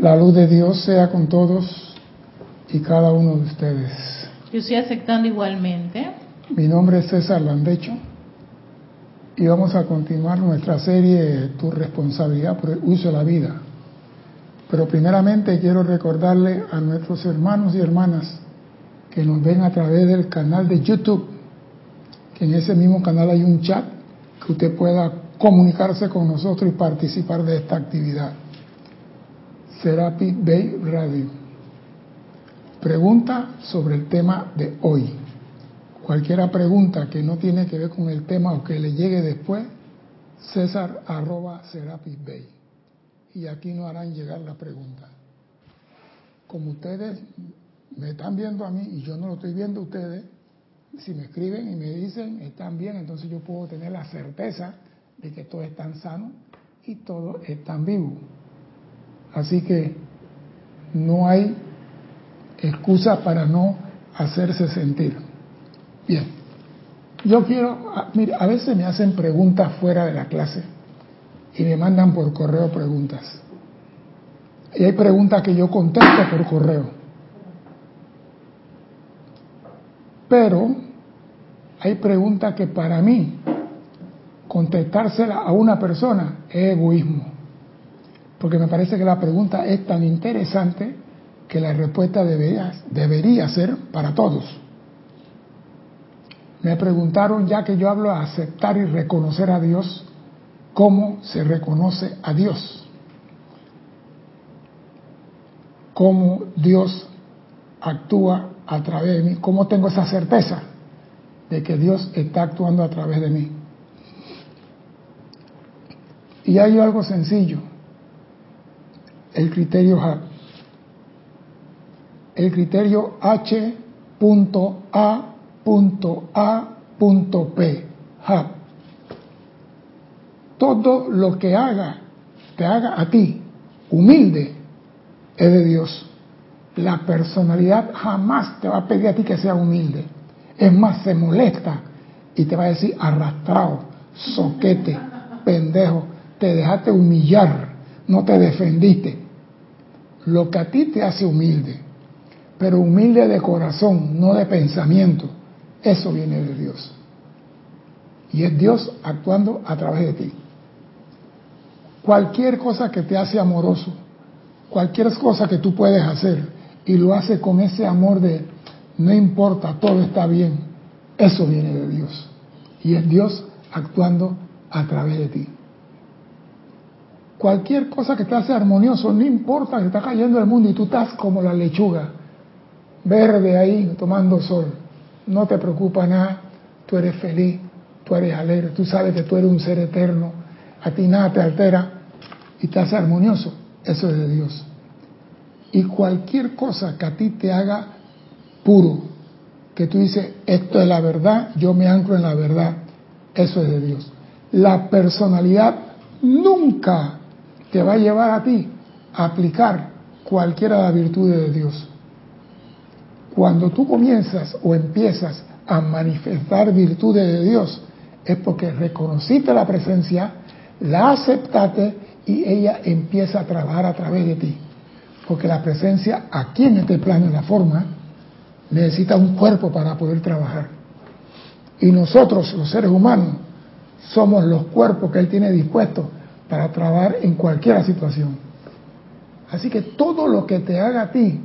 La luz de Dios sea con todos y cada uno de ustedes. Yo estoy aceptando igualmente. Mi nombre es César Landecho y vamos a continuar nuestra serie Tu responsabilidad por el uso de la vida. Pero primeramente quiero recordarle a nuestros hermanos y hermanas que nos ven a través del canal de YouTube, que en ese mismo canal hay un chat que usted pueda comunicarse con nosotros y participar de esta actividad. Serapi Bay Radio. Pregunta sobre el tema de hoy. Cualquiera pregunta que no tiene que ver con el tema o que le llegue después, César arroba Serapis Bay. Y aquí no harán llegar la pregunta. Como ustedes me están viendo a mí y yo no lo estoy viendo a ustedes, si me escriben y me dicen están bien, entonces yo puedo tener la certeza de que todos están sanos y todos están vivos. Así que no hay excusa para no hacerse sentir. Bien, yo quiero, mire, a veces me hacen preguntas fuera de la clase y me mandan por correo preguntas. Y hay preguntas que yo contesto por correo. Pero hay preguntas que para mí contestársela a una persona es egoísmo porque me parece que la pregunta es tan interesante que la respuesta debería, debería ser para todos. Me preguntaron, ya que yo hablo de aceptar y reconocer a Dios, ¿cómo se reconoce a Dios? ¿Cómo Dios actúa a través de mí? ¿Cómo tengo esa certeza de que Dios está actuando a través de mí? Y hay algo sencillo el criterio HAP. El criterio H.A.A.P. HAP. Todo lo que haga, te haga a ti humilde, es de Dios. La personalidad jamás te va a pedir a ti que sea humilde. Es más, se molesta y te va a decir arrastrado, soquete, pendejo, te dejaste humillar, no te defendiste lo que a ti te hace humilde, pero humilde de corazón, no de pensamiento, eso viene de Dios. Y es Dios actuando a través de ti. Cualquier cosa que te hace amoroso, cualquier cosa que tú puedes hacer y lo hace con ese amor de no importa, todo está bien, eso viene de Dios. Y es Dios actuando a través de ti. Cualquier cosa que te hace armonioso, no importa que está cayendo el mundo y tú estás como la lechuga, verde ahí, tomando sol. No te preocupa nada, tú eres feliz, tú eres alegre, tú sabes que tú eres un ser eterno, a ti nada te altera y te hace armonioso. Eso es de Dios. Y cualquier cosa que a ti te haga puro, que tú dices, esto es la verdad, yo me anclo en la verdad, eso es de Dios. La personalidad nunca te va a llevar a ti a aplicar cualquiera de las virtudes de Dios. Cuando tú comienzas o empiezas a manifestar virtudes de Dios, es porque reconociste la presencia, la aceptaste y ella empieza a trabajar a través de ti. Porque la presencia aquí en este plano, en la forma, necesita un cuerpo para poder trabajar. Y nosotros, los seres humanos, somos los cuerpos que Él tiene dispuestos para trabajar en cualquier situación. Así que todo lo que te haga a ti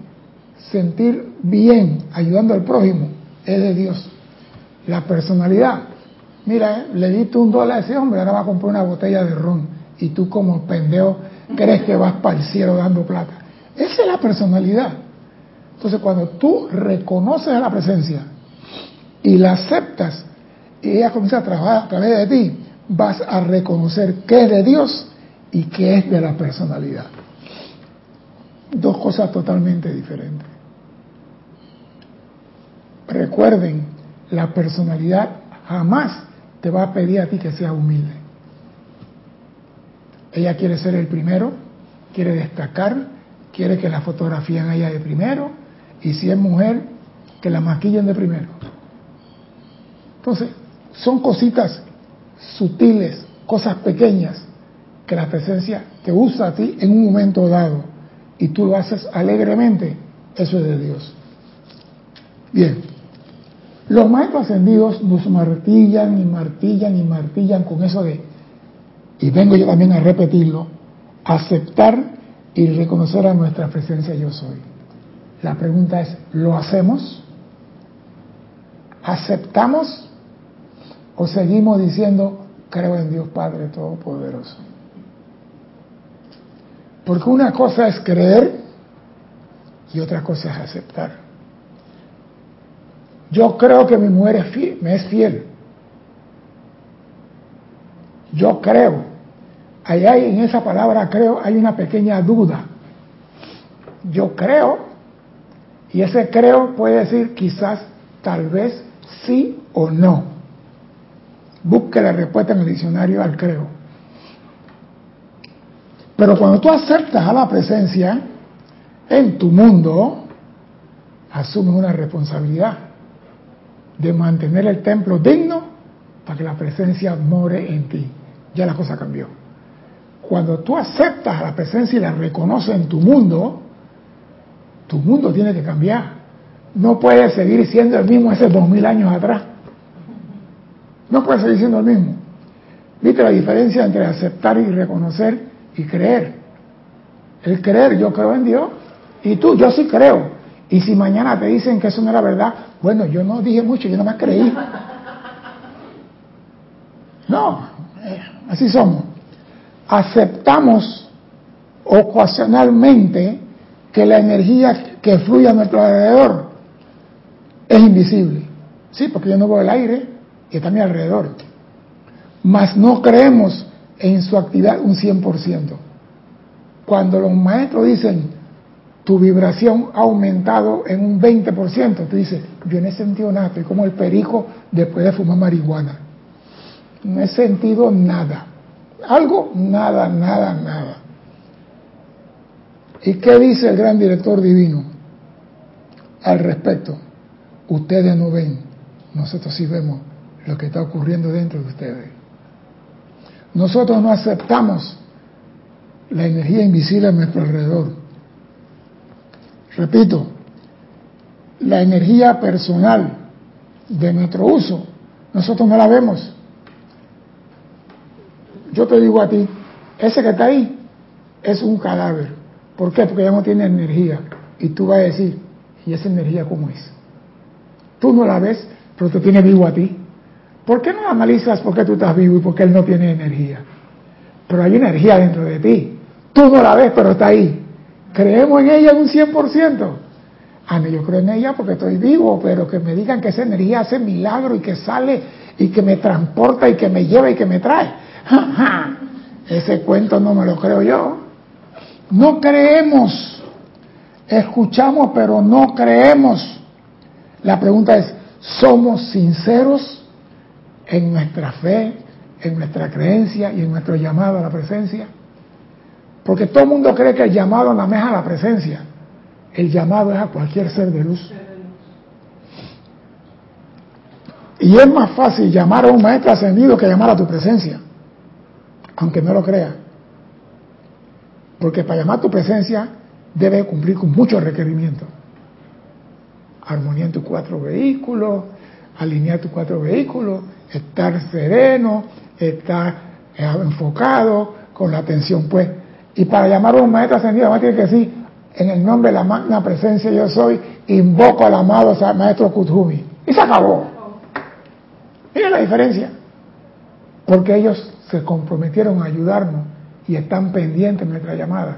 sentir bien ayudando al prójimo es de Dios. La personalidad, mira, le diste un dólar a ese hombre, ahora va a comprar una botella de ron y tú como pendejo crees que vas para el cielo dando plata. Esa es la personalidad. Entonces cuando tú reconoces a la presencia y la aceptas y ella comienza a trabajar a través de ti, vas a reconocer qué es de Dios y qué es de la personalidad. Dos cosas totalmente diferentes. Recuerden, la personalidad jamás te va a pedir a ti que seas humilde. Ella quiere ser el primero, quiere destacar, quiere que la fotografíen a ella de primero, y si es mujer, que la maquillen de primero. Entonces, son cositas sutiles, cosas pequeñas que la presencia te usa a ti en un momento dado y tú lo haces alegremente, eso es de Dios. Bien, los maestros ascendidos nos martillan y martillan y martillan con eso de, y vengo yo también a repetirlo, aceptar y reconocer a nuestra presencia yo soy. La pregunta es, ¿lo hacemos? ¿Aceptamos? ¿O seguimos diciendo, creo en Dios Padre Todopoderoso? Porque una cosa es creer y otra cosa es aceptar. Yo creo que mi mujer me es fiel. Yo creo. Allá en esa palabra creo hay una pequeña duda. Yo creo. Y ese creo puede decir quizás, tal vez, sí o no. Busque la respuesta en el diccionario al creo. Pero cuando tú aceptas a la presencia en tu mundo, asumes una responsabilidad de mantener el templo digno para que la presencia more en ti. Ya la cosa cambió. Cuando tú aceptas a la presencia y la reconoces en tu mundo, tu mundo tiene que cambiar. No puede seguir siendo el mismo hace dos mil años atrás. No puede seguir siendo el mismo. ¿Viste la diferencia entre aceptar y reconocer y creer. El creer, yo creo en Dios, y tú, yo sí creo. Y si mañana te dicen que eso no era verdad, bueno, yo no dije mucho, yo no me creí. No, eh, así somos. Aceptamos ocasionalmente que la energía que fluye a nuestro alrededor es invisible. Sí, porque yo no veo el aire y está a mi alrededor. Mas no creemos en su actividad un 100%. Cuando los maestros dicen, tu vibración ha aumentado en un 20%, tú dices, yo no he sentido nada, estoy como el perico después de fumar marihuana. No he sentido nada. Algo, nada, nada, nada. ¿Y qué dice el gran director divino al respecto? Ustedes no ven, nosotros sí vemos lo que está ocurriendo dentro de ustedes. Nosotros no aceptamos la energía invisible a nuestro alrededor. Repito, la energía personal de nuestro uso, nosotros no la vemos. Yo te digo a ti, ese que está ahí es un cadáver. ¿Por qué? Porque ya no tiene energía. Y tú vas a decir, ¿y esa energía cómo es? Tú no la ves, pero te tiene vivo a ti. ¿Por qué no analizas por qué tú estás vivo y por qué él no tiene energía? Pero hay energía dentro de ti. Tú no la ves, pero está ahí. ¿Creemos en ella un 100%? Ah, no, yo creo en ella porque estoy vivo, pero que me digan que esa energía hace milagro y que sale y que me transporta y que me lleva y que me trae. Ese cuento no me lo creo yo. No creemos. Escuchamos, pero no creemos. La pregunta es, ¿somos sinceros? En nuestra fe, en nuestra creencia y en nuestro llamado a la presencia. Porque todo el mundo cree que el llamado nada es a la presencia. El llamado es a cualquier ser de luz. Y es más fácil llamar a un maestro ascendido que llamar a tu presencia, aunque no lo crea. Porque para llamar a tu presencia debe cumplir con muchos requerimientos. Armonía en tus cuatro vehículos, alinear tus cuatro vehículos, estar sereno, estar eh, enfocado, con la atención pues. Y para llamar a un maestro ascendido, más tiene que decir, en el nombre de la magna presencia yo soy, invoco al amado maestro Kuthumi. Y se acabó. Mira la diferencia. Porque ellos se comprometieron a ayudarnos y están pendientes de nuestra llamada.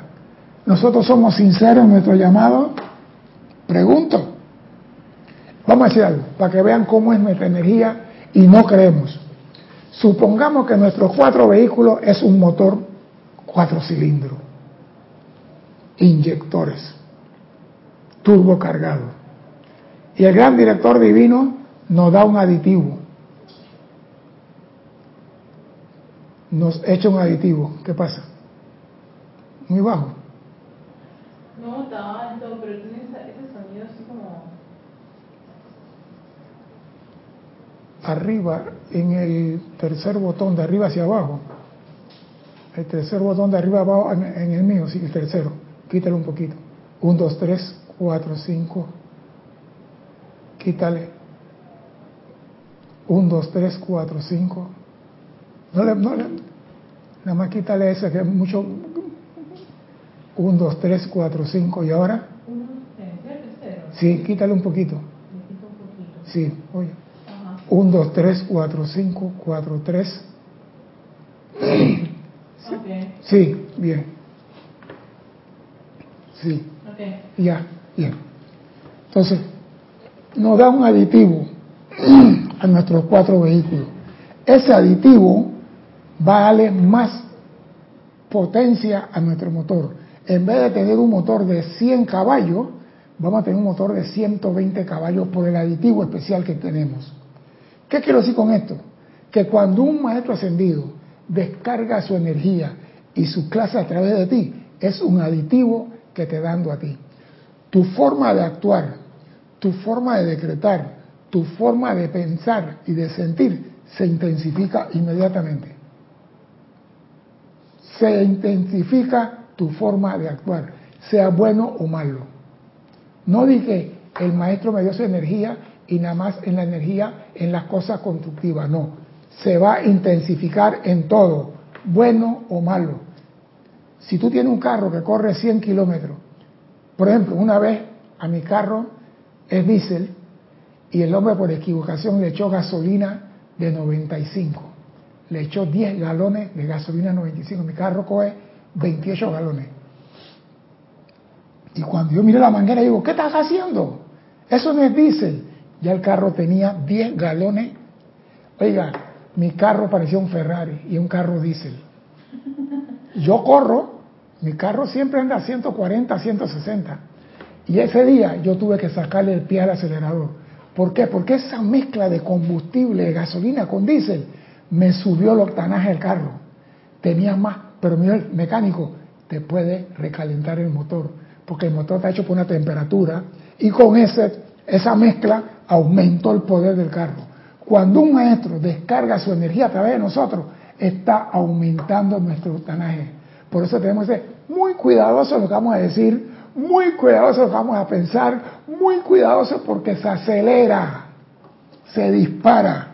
¿Nosotros somos sinceros en nuestro llamado? Pregunto. Vamos a decir algo, para que vean cómo es nuestra energía y no creemos. Supongamos que nuestro cuatro vehículos es un motor cuatro cilindros, inyectores, turbo cargado. Y el gran director divino nos da un aditivo. Nos echa un aditivo. ¿Qué pasa? Muy bajo. No, está alto, pero tiene ese sonido así como arriba, en el tercer botón de arriba hacia abajo. El tercer botón de arriba abajo en, el mío, sí, el tercero. Quítale un poquito. 1, 2, 3, 4, 5. Quítale. 1, 2, 3, 4, 5. No le, no le, nada más quítale ese que es mucho. 1, 2, 3, 4, 5. ¿Y ahora? Sí, quítale un poquito. Sí, oye. Ajá. 1, 2, 3, 4, 5, 4, 3. Ok. Sí, bien. Sí, Ok. ya, bien. Entonces, nos da un aditivo a nuestros cuatro vehículos. Ese aditivo va a darle más potencia a nuestro motor. En vez de tener un motor de 100 caballos, vamos a tener un motor de 120 caballos por el aditivo especial que tenemos. ¿Qué quiero decir con esto? Que cuando un maestro ascendido descarga su energía y su clase a través de ti, es un aditivo que te dando a ti. Tu forma de actuar, tu forma de decretar, tu forma de pensar y de sentir se intensifica inmediatamente. Se intensifica tu forma de actuar, sea bueno o malo. No dije, el maestro me dio su energía y nada más en la energía, en las cosas constructivas, no. Se va a intensificar en todo, bueno o malo. Si tú tienes un carro que corre 100 kilómetros, por ejemplo, una vez a mi carro es diésel y el hombre por equivocación le echó gasolina de 95. Le echó 10 galones de gasolina 95. Mi carro coge 28 galones. Y cuando yo miré la manguera, digo, ¿qué estás haciendo? Eso no es diésel. Ya el carro tenía 10 galones. Oiga, mi carro parecía un Ferrari y un carro diésel. Yo corro, mi carro siempre anda a 140, 160. Y ese día yo tuve que sacarle el pie al acelerador. ¿Por qué? Porque esa mezcla de combustible, de gasolina con diésel, me subió el octanaje del carro. Tenía más, pero el mecánico te puede recalentar el motor, porque el motor está hecho por una temperatura y con ese, esa mezcla aumentó el poder del carro. Cuando un maestro descarga su energía a través de nosotros, está aumentando nuestro octanaje. Por eso tenemos que ser muy cuidadosos lo que vamos a decir, muy cuidadosos lo que vamos a pensar, muy cuidadosos porque se acelera, se dispara.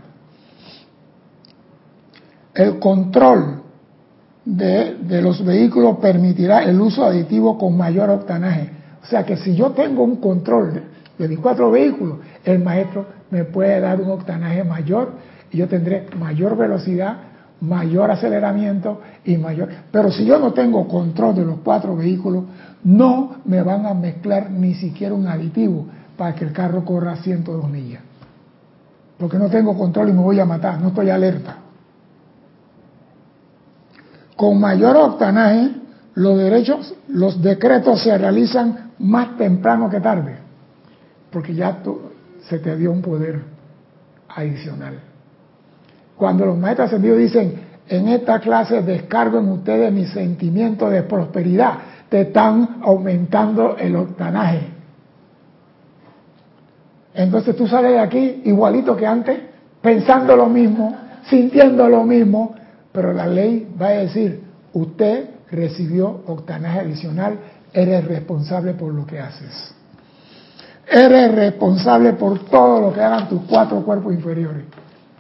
El control de, de, los vehículos permitirá el uso aditivo con mayor octanaje. O sea que si yo tengo un control de mis cuatro vehículos, el maestro me puede dar un octanaje mayor y yo tendré mayor velocidad, mayor aceleramiento y mayor... Pero si yo no tengo control de los cuatro vehículos, no me van a mezclar ni siquiera un aditivo para que el carro corra a 102 millas. Porque no tengo control y me voy a matar, no estoy alerta. Con mayor octanaje, los derechos, los decretos se realizan más temprano que tarde, porque ya tú, se te dio un poder adicional. Cuando los maestros ascendidos dicen, en esta clase descargo en ustedes mi sentimiento de prosperidad, te están aumentando el octanaje. Entonces tú sales de aquí igualito que antes, pensando lo mismo, sintiendo lo mismo, pero la ley va a decir, usted recibió octanaje adicional, eres responsable por lo que haces. Eres responsable por todo lo que hagan tus cuatro cuerpos inferiores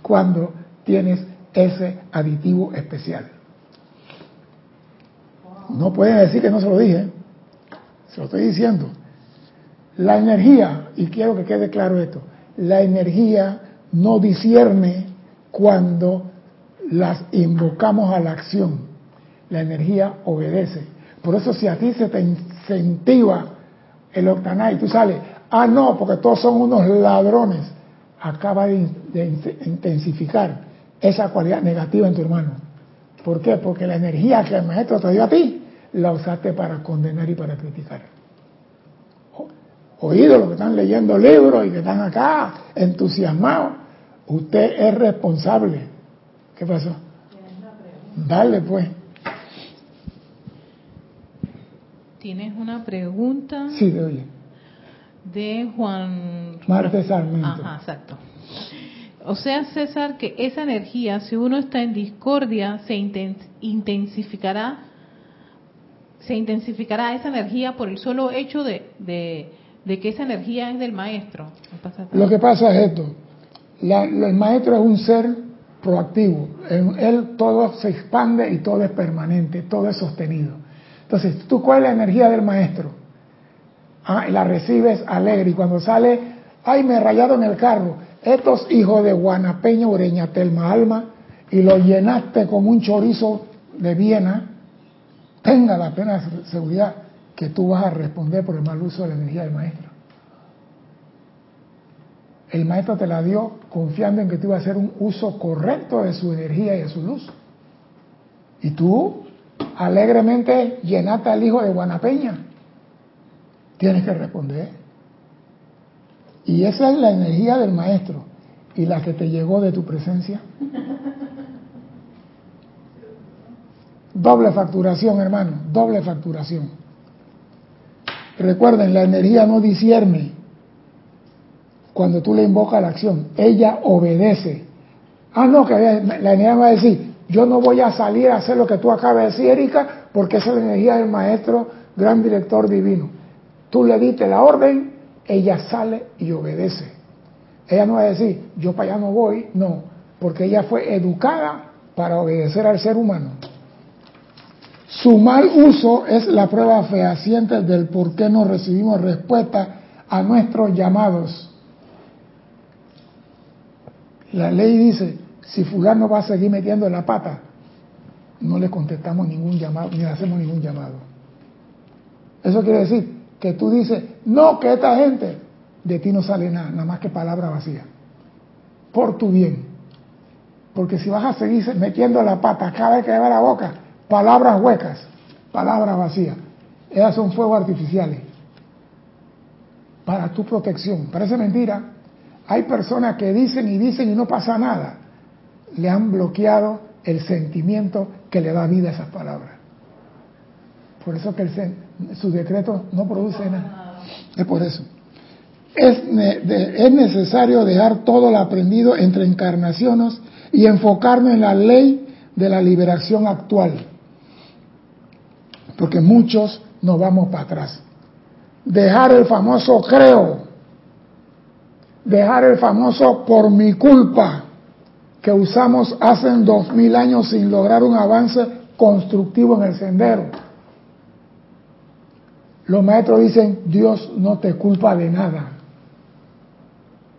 cuando tienes ese aditivo especial. No pueden decir que no se lo dije, se lo estoy diciendo. La energía, y quiero que quede claro esto, la energía no discierne cuando las invocamos a la acción. La energía obedece. Por eso si a ti se te incentiva el octanaje y tú sales, ah no, porque todos son unos ladrones, acaba de, de intensificar esa cualidad negativa en tu hermano. ¿Por qué? Porque la energía que el maestro te dio a ti, la usaste para condenar y para criticar. Oído los que están leyendo libros y que están acá entusiasmados, usted es responsable. ¿Qué pasó? Dale pues. Tienes una pregunta. Sí, de oye. De Juan Marte Sarmiento. Ajá, exacto. O sea, César, que esa energía, si uno está en discordia, se intensificará se intensificará esa energía por el solo hecho de, de, que esa energía es del maestro. Lo que pasa es esto. el maestro es un ser proactivo. En él todo se expande y todo es permanente, todo es sostenido. Entonces, ¿tú cuál es la energía del maestro? Ah, la recibes alegre y cuando sale, ay, me rayado en el carro. Estos hijos de Guanapeña, Ureña, Telma, Alma, y lo llenaste como un chorizo de Viena, tenga la plena seguridad que tú vas a responder por el mal uso de la energía del maestro. El maestro te la dio confiando en que tú ibas a hacer un uso correcto de su energía y de su luz. Y tú alegremente llenaste al hijo de Guanapeña. Tienes que responder. Y esa es la energía del maestro y la que te llegó de tu presencia. Doble facturación, hermano, doble facturación. Recuerden, la energía no discierne cuando tú le invocas la acción. Ella obedece. Ah, no, que la energía va a decir, yo no voy a salir a hacer lo que tú acabas de decir, Erika, porque esa es la energía del maestro, gran director divino. Tú le diste la orden, ella sale y obedece. Ella no va a decir, yo para allá no voy, no, porque ella fue educada para obedecer al ser humano. Su mal uso es la prueba fehaciente del por qué no recibimos respuesta a nuestros llamados. La ley dice, si fulano va a seguir metiendo la pata, no le contestamos ningún llamado, ni le hacemos ningún llamado. Eso quiere decir que tú dices, no, que esta gente, de ti no sale nada, nada más que palabra vacía. Por tu bien. Porque si vas a seguir metiendo la pata cada vez que va la boca, palabras huecas, palabras vacías, esas son fuegos artificiales. Para tu protección. Parece mentira. Hay personas que dicen y dicen y no pasa nada le han bloqueado el sentimiento que le da vida a esas palabras. Por eso que su decreto no produce nada. Es por eso. Es, es necesario dejar todo lo aprendido entre encarnaciones y enfocarnos en la ley de la liberación actual. Porque muchos nos vamos para atrás. Dejar el famoso creo. Dejar el famoso por mi culpa que usamos hace dos mil años sin lograr un avance constructivo en el sendero. Los maestros dicen, Dios no te culpa de nada.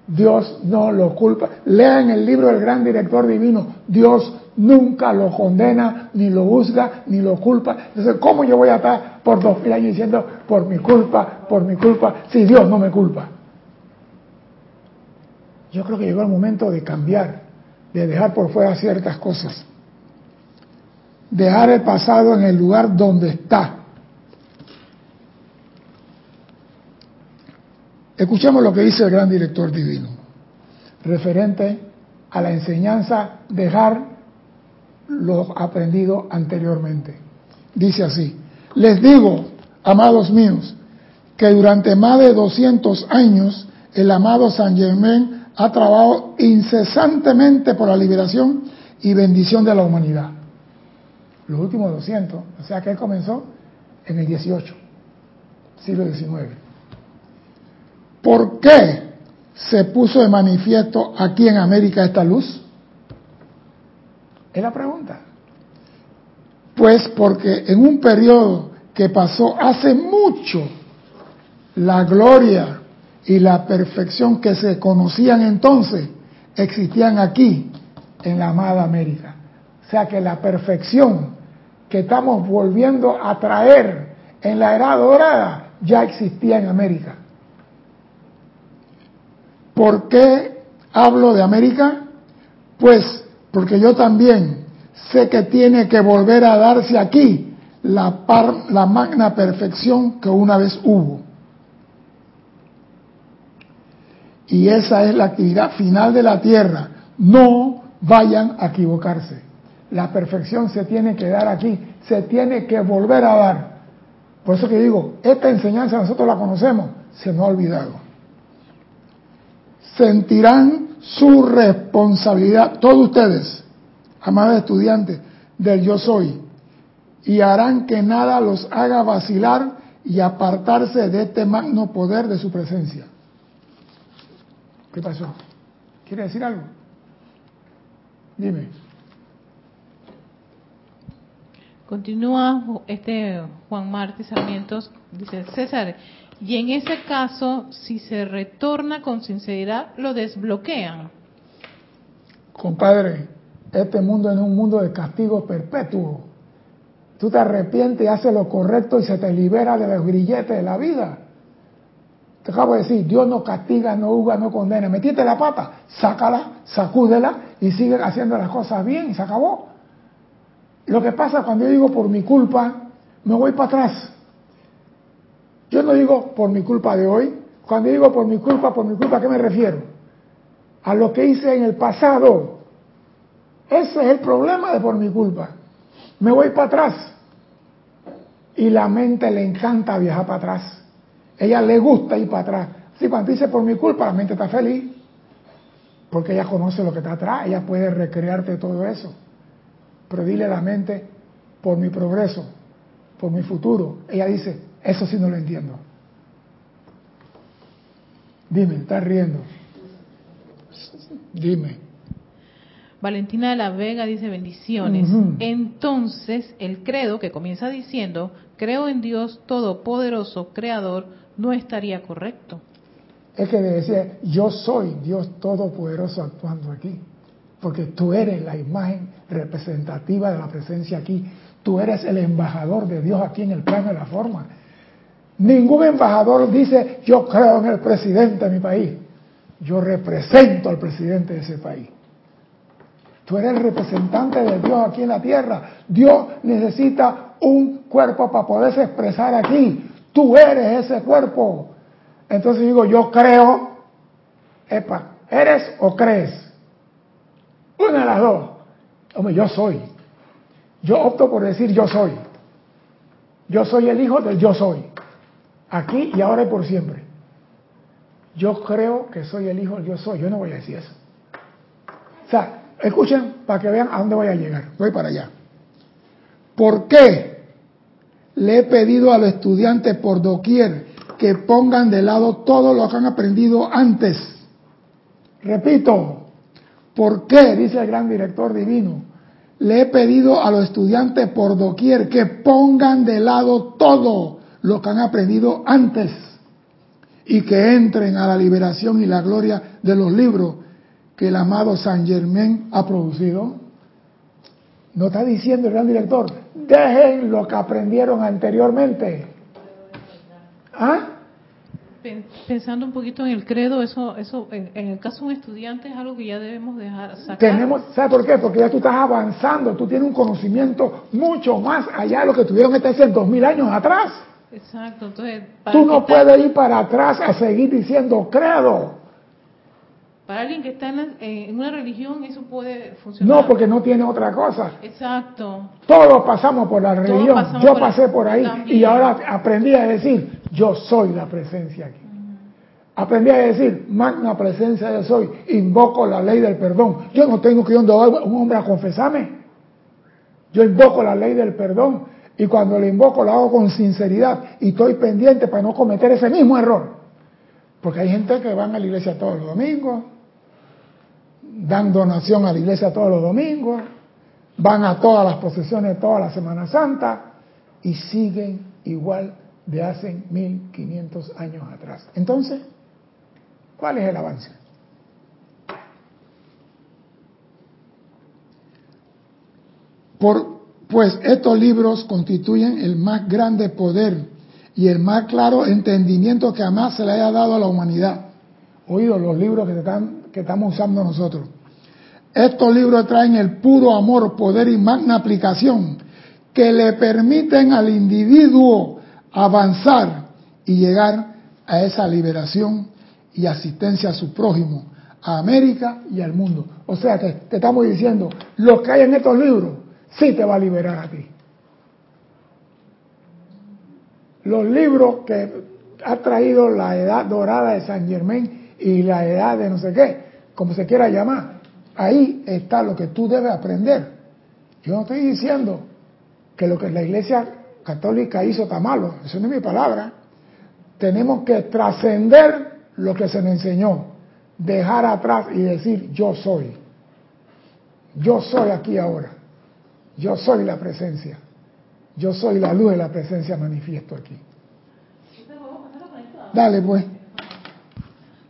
Dios no lo culpa. Lean el libro del gran director divino. Dios nunca lo condena, ni lo juzga, ni lo culpa. Entonces, ¿cómo yo voy a estar por dos mil años diciendo, por mi culpa, por mi culpa, si Dios no me culpa? Yo creo que llegó el momento de cambiar de dejar por fuera ciertas cosas. Dejar el pasado en el lugar donde está. Escuchemos lo que dice el gran director divino, referente a la enseñanza, dejar lo aprendido anteriormente. Dice así, les digo, amados míos, que durante más de 200 años el amado San Germain ha trabajado incesantemente por la liberación y bendición de la humanidad. Los últimos 200, o sea que él comenzó en el 18, siglo XIX. ¿Por qué se puso de manifiesto aquí en América esta luz? Es la pregunta. Pues porque en un periodo que pasó hace mucho, la gloria y la perfección que se conocían entonces existían aquí, en la amada América. O sea que la perfección que estamos volviendo a traer en la era dorada ya existía en América. ¿Por qué hablo de América? Pues porque yo también sé que tiene que volver a darse aquí la, la magna perfección que una vez hubo. Y esa es la actividad final de la tierra. No vayan a equivocarse. La perfección se tiene que dar aquí, se tiene que volver a dar. Por eso que digo, esta enseñanza nosotros la conocemos, se nos ha olvidado. Sentirán su responsabilidad, todos ustedes, amados estudiantes del yo soy, y harán que nada los haga vacilar y apartarse de este magno poder de su presencia. ¿Qué pasó? ¿Quiere decir algo? Dime. Continúa este Juan Martí Sarmientos, dice César, y en ese caso, si se retorna con sinceridad, lo desbloquean. Compadre, este mundo es un mundo de castigo perpetuo. Tú te arrepientes haces lo correcto y se te libera de los grilletes de la vida. Te acabo de decir, Dios no castiga, no juzga, no condena. Metiste la pata, sácala, sacúdela y sigue haciendo las cosas bien y se acabó. Lo que pasa cuando yo digo por mi culpa, me voy para atrás. Yo no digo por mi culpa de hoy. Cuando digo por mi culpa, por mi culpa, ¿a qué me refiero? A lo que hice en el pasado. Ese es el problema de por mi culpa. Me voy para atrás. Y la mente le encanta viajar para atrás. Ella le gusta ir para atrás. Si cuando dice por mi culpa, la mente está feliz. Porque ella conoce lo que está atrás. Ella puede recrearte todo eso. Pero dile a la mente, por mi progreso, por mi futuro. Ella dice, eso sí no lo entiendo. Dime, estás riendo. Dime. Valentina de la Vega dice bendiciones. Entonces, el credo que comienza diciendo, creo en Dios Todopoderoso, Creador, no estaría correcto. Es que decía, yo soy Dios Todopoderoso actuando aquí porque tú eres la imagen representativa de la presencia aquí. Tú eres el embajador de Dios aquí en el plano de la forma. Ningún embajador dice, yo creo en el presidente de mi país. Yo represento al presidente de ese país. Tú eres el representante de Dios aquí en la tierra. Dios necesita un cuerpo para poderse expresar aquí. Tú eres ese cuerpo. Entonces digo, yo creo, epa, ¿eres o crees? Una de las dos. Hombre, yo soy. Yo opto por decir yo soy. Yo soy el hijo del yo soy. Aquí y ahora y por siempre. Yo creo que soy el hijo del yo soy. Yo no voy a decir eso. O sea, escuchen para que vean a dónde voy a llegar. Voy para allá. ¿Por qué le he pedido a los estudiantes por doquier que pongan de lado todo lo que han aprendido antes? Repito, ¿Por qué? Dice el gran director divino. Le he pedido a los estudiantes por doquier que pongan de lado todo lo que han aprendido antes y que entren a la liberación y la gloria de los libros que el amado San Germán ha producido. No está diciendo el gran director, dejen lo que aprendieron anteriormente. ¿Ah? pensando un poquito en el credo, eso, eso en, el caso de un estudiante es algo que ya debemos dejar sacar. Tenemos, ¿sabes por qué? Porque ya tú estás avanzando, tú tienes un conocimiento mucho más allá de lo que tuvieron dos mil años atrás. Exacto, entonces... Tú no puedes ir para atrás a seguir diciendo credo. Para alguien que está en, una religión eso puede funcionar. No, porque no tiene otra cosa. Exacto. Todos pasamos por la religión. Yo pasé por ahí y ahora aprendí a decir, yo soy la presencia aquí. Aprendí a decir, magna presencia de soy, invoco la ley del perdón. Yo no tengo que ir a un hombre a confesarme. Yo invoco la ley del perdón y cuando le invoco lo hago con sinceridad y estoy pendiente para no cometer ese mismo error. Porque hay gente que van a la iglesia todos los domingos, dan donación a la iglesia todos los domingos, van a todas las procesiones toda la Semana Santa y siguen igual de hace 1500 años atrás. Entonces, ¿cuál es el avance? Por, pues estos libros constituyen el más grande poder y el más claro entendimiento que jamás se le haya dado a la humanidad. Oído los libros que, están, que estamos usando nosotros. Estos libros traen el puro amor, poder y magna aplicación que le permiten al individuo avanzar y llegar a esa liberación y asistencia a su prójimo, a América y al mundo. O sea que te estamos diciendo, lo que hay en estos libros sí te va a liberar a ti. Los libros que ha traído la edad dorada de San Germain y la edad de no sé qué, como se quiera llamar, ahí está lo que tú debes aprender. Yo no estoy diciendo que lo que la Iglesia Católica hizo está malo, eso no es mi palabra. Tenemos que trascender lo que se nos enseñó, dejar atrás y decir yo soy. Yo soy aquí ahora. Yo soy la presencia. Yo soy la luz de la presencia manifiesto aquí. Dale, pues.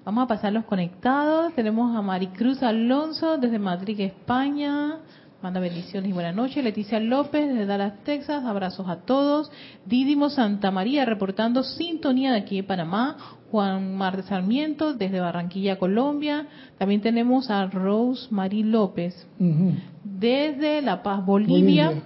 Vamos a pasar los conectados. Tenemos a Maricruz Alonso desde Madrid, España. Manda bendiciones y buenas noches. Leticia López desde Dallas, Texas. Abrazos a todos. Didimo Santa María reportando sintonía de aquí de Panamá. Juan Mar de Sarmiento desde Barranquilla, Colombia. También tenemos a Rose Marie López desde La Paz, Bolivia.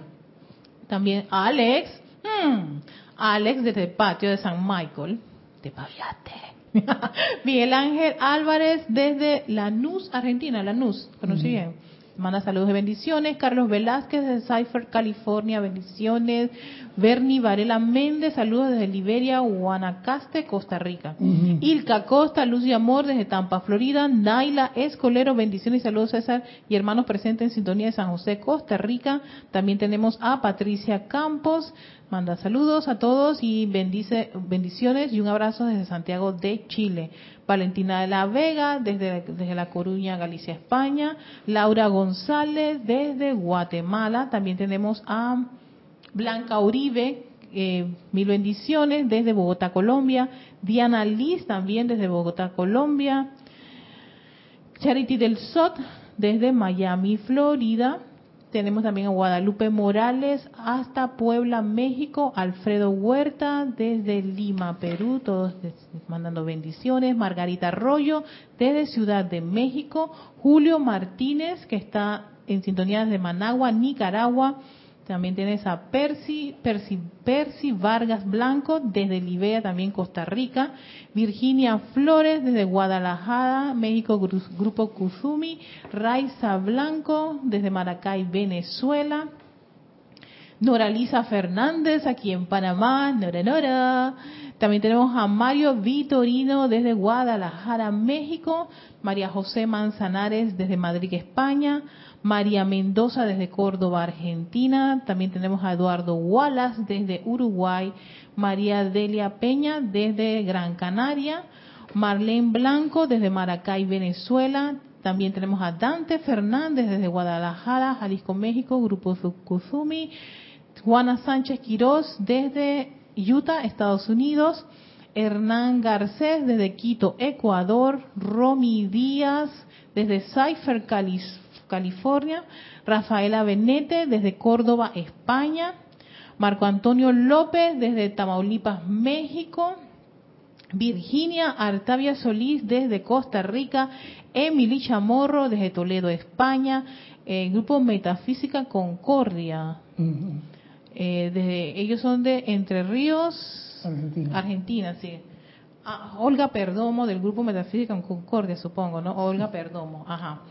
También a Alex. Hmm, Alex desde el patio de San Michael. De Paviate. Miguel Ángel Álvarez desde Lanús, Argentina, Lanús, conocí bien. Manda saludos y bendiciones. Carlos Velázquez desde Cypher, California, bendiciones. Bernie Varela Méndez, saludos desde Liberia, Guanacaste, Costa Rica. Ilka Costa, Luz y Amor desde Tampa, Florida. Naila Escolero, bendiciones y saludos César y hermanos presentes en sintonía de San José, Costa Rica. También tenemos a Patricia Campos, manda saludos a todos y bendice, bendiciones y un abrazo desde Santiago de Chile. Valentina de la Vega desde, desde La Coruña, Galicia, España. Laura González desde Guatemala. También tenemos a Blanca Uribe, eh, mil bendiciones desde Bogotá, Colombia. Diana Liz también desde Bogotá, Colombia. Charity del Sot desde Miami, Florida. Tenemos también a Guadalupe Morales hasta Puebla, México. Alfredo Huerta desde Lima, Perú. Todos mandando bendiciones. Margarita Arroyo desde Ciudad de México. Julio Martínez que está en sintonía desde Managua, Nicaragua. También tienes a Percy, Percy, Percy Vargas Blanco desde Libea, también Costa Rica. Virginia Flores desde Guadalajara, México, Grupo Kuzumi. Raiza Blanco desde Maracay, Venezuela. Noralisa Fernández aquí en Panamá, Nora Nora. También tenemos a Mario Vitorino desde Guadalajara, México. María José Manzanares desde Madrid, España. María Mendoza desde Córdoba, Argentina. También tenemos a Eduardo Wallace desde Uruguay. María Delia Peña desde Gran Canaria. Marlene Blanco desde Maracay, Venezuela. También tenemos a Dante Fernández desde Guadalajara, Jalisco, México, Grupo Kuzumi. Juana Sánchez Quirós desde Utah, Estados Unidos. Hernán Garcés desde Quito, Ecuador. Romy Díaz desde Cypher, California, Rafaela Benete desde Córdoba, España, Marco Antonio López desde Tamaulipas, México, Virginia Artavia Solís desde Costa Rica, Emily Chamorro desde Toledo, España, el Grupo Metafísica Concordia. Eh, desde, ellos son de Entre Ríos, Argentina, sí. Ah, Olga Perdomo del Grupo Metafísica Concordia, supongo, ¿no? Olga Perdomo, ajá.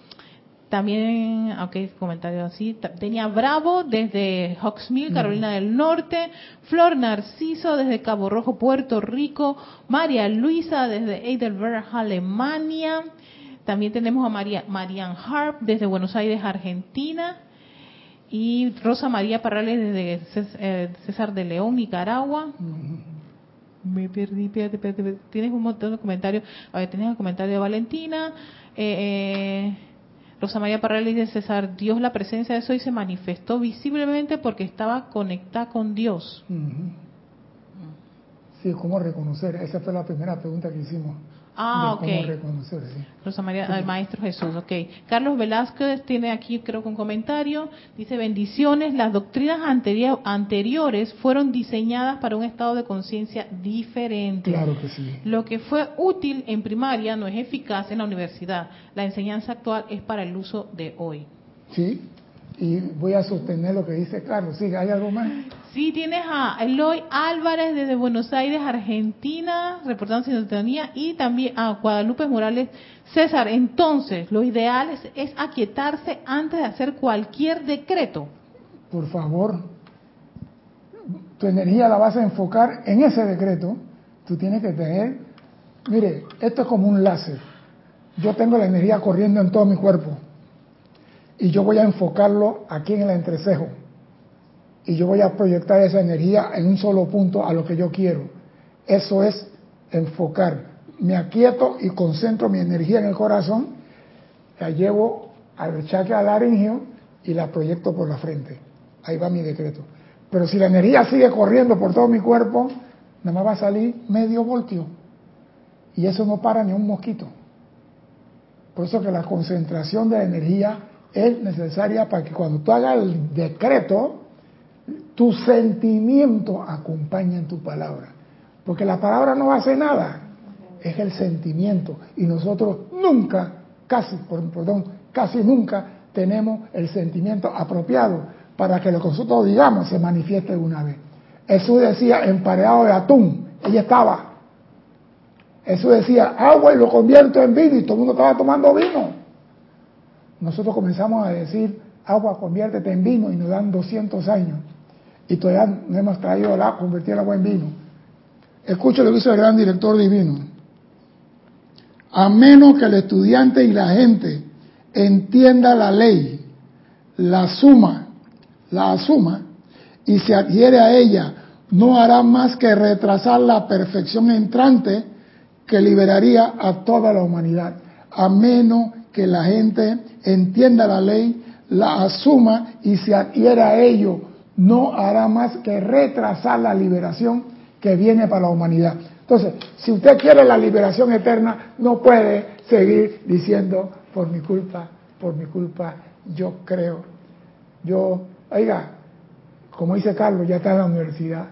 También, aunque comentario así, tenía Bravo desde Hawksmill, Carolina del Norte, Flor Narciso desde Cabo Rojo, Puerto Rico, María Luisa desde Heidelberg, Alemania. También tenemos a María Marian Harp desde Buenos Aires, Argentina. Y Rosa María Parrales desde eh, César de León, Nicaragua. Me perdí, Tienes un montón de comentarios. A ver, tienes el comentario de Valentina. eh, eh Rosa María Parral dice César, Dios la presencia de eso y se manifestó visiblemente porque estaba conectada con Dios. Sí, ¿cómo reconocer? Esa fue la primera pregunta que hicimos. Ah, ok. ¿Cómo reconocer? Sí. Rosa María, el Maestro Jesús, ok. Carlos Velázquez tiene aquí, creo que un comentario. Dice, bendiciones, las doctrinas anteriores fueron diseñadas para un estado de conciencia diferente. Claro que sí. Lo que fue útil en primaria no es eficaz en la universidad. La enseñanza actual es para el uso de hoy. Sí, y voy a sostener lo que dice Carlos. Sí, ¿hay algo más? Sí, tienes a Eloy Álvarez desde Buenos Aires, Argentina, reportando sintonía, y también a Guadalupe Morales. César, entonces, lo ideal es, aquietarse antes de hacer cualquier decreto. Por favor, tu energía la vas a enfocar en ese decreto. Tú tienes que tener, mire, esto es como un láser. Yo tengo la energía corriendo en todo mi cuerpo y yo voy a enfocarlo aquí en el entrecejo y yo voy a proyectar esa energía en un solo punto a lo que yo quiero. Eso es enfocar. Me aquieto y concentro mi energía en el corazón, la llevo al chakra laringio y la proyecto por la frente. Ahí va mi decreto. Pero si la energía sigue corriendo por todo mi cuerpo, nada más va a salir medio voltio. Y eso no para ni un mosquito. Por eso que la concentración de la energía es necesaria para que cuando tú hagas el decreto, tu sentimiento acompañe en tu palabra. Porque la palabra no hace nada, es el sentimiento. Y nosotros nunca, casi, perdón, casi nunca tenemos el sentimiento apropiado para que lo que nosotros digamos se manifieste una vez. Jesús decía empareado de atún, ella estaba. Jesús decía agua y lo convierto en vino y todo el mundo estaba tomando vino. Nosotros comenzamos a decir agua conviértete en vino y nos dan 200 años y todavía no hemos traído la convertir el agua en vino. Escucho lo que dice el gran director divino. A menos que el estudiante y la gente entienda la ley, la suma, la asuma y se adhiere a ella, no hará más que retrasar la perfección entrante que liberaría a toda la humanidad. A menos que la gente entienda la ley, la asuma y se adhiere a ello, no hará más que retrasar la liberación que viene para la humanidad. Entonces, si usted quiere la liberación eterna, no puede seguir diciendo, por mi culpa, por mi culpa, yo creo. Yo, oiga, como dice Carlos, ya está en la universidad.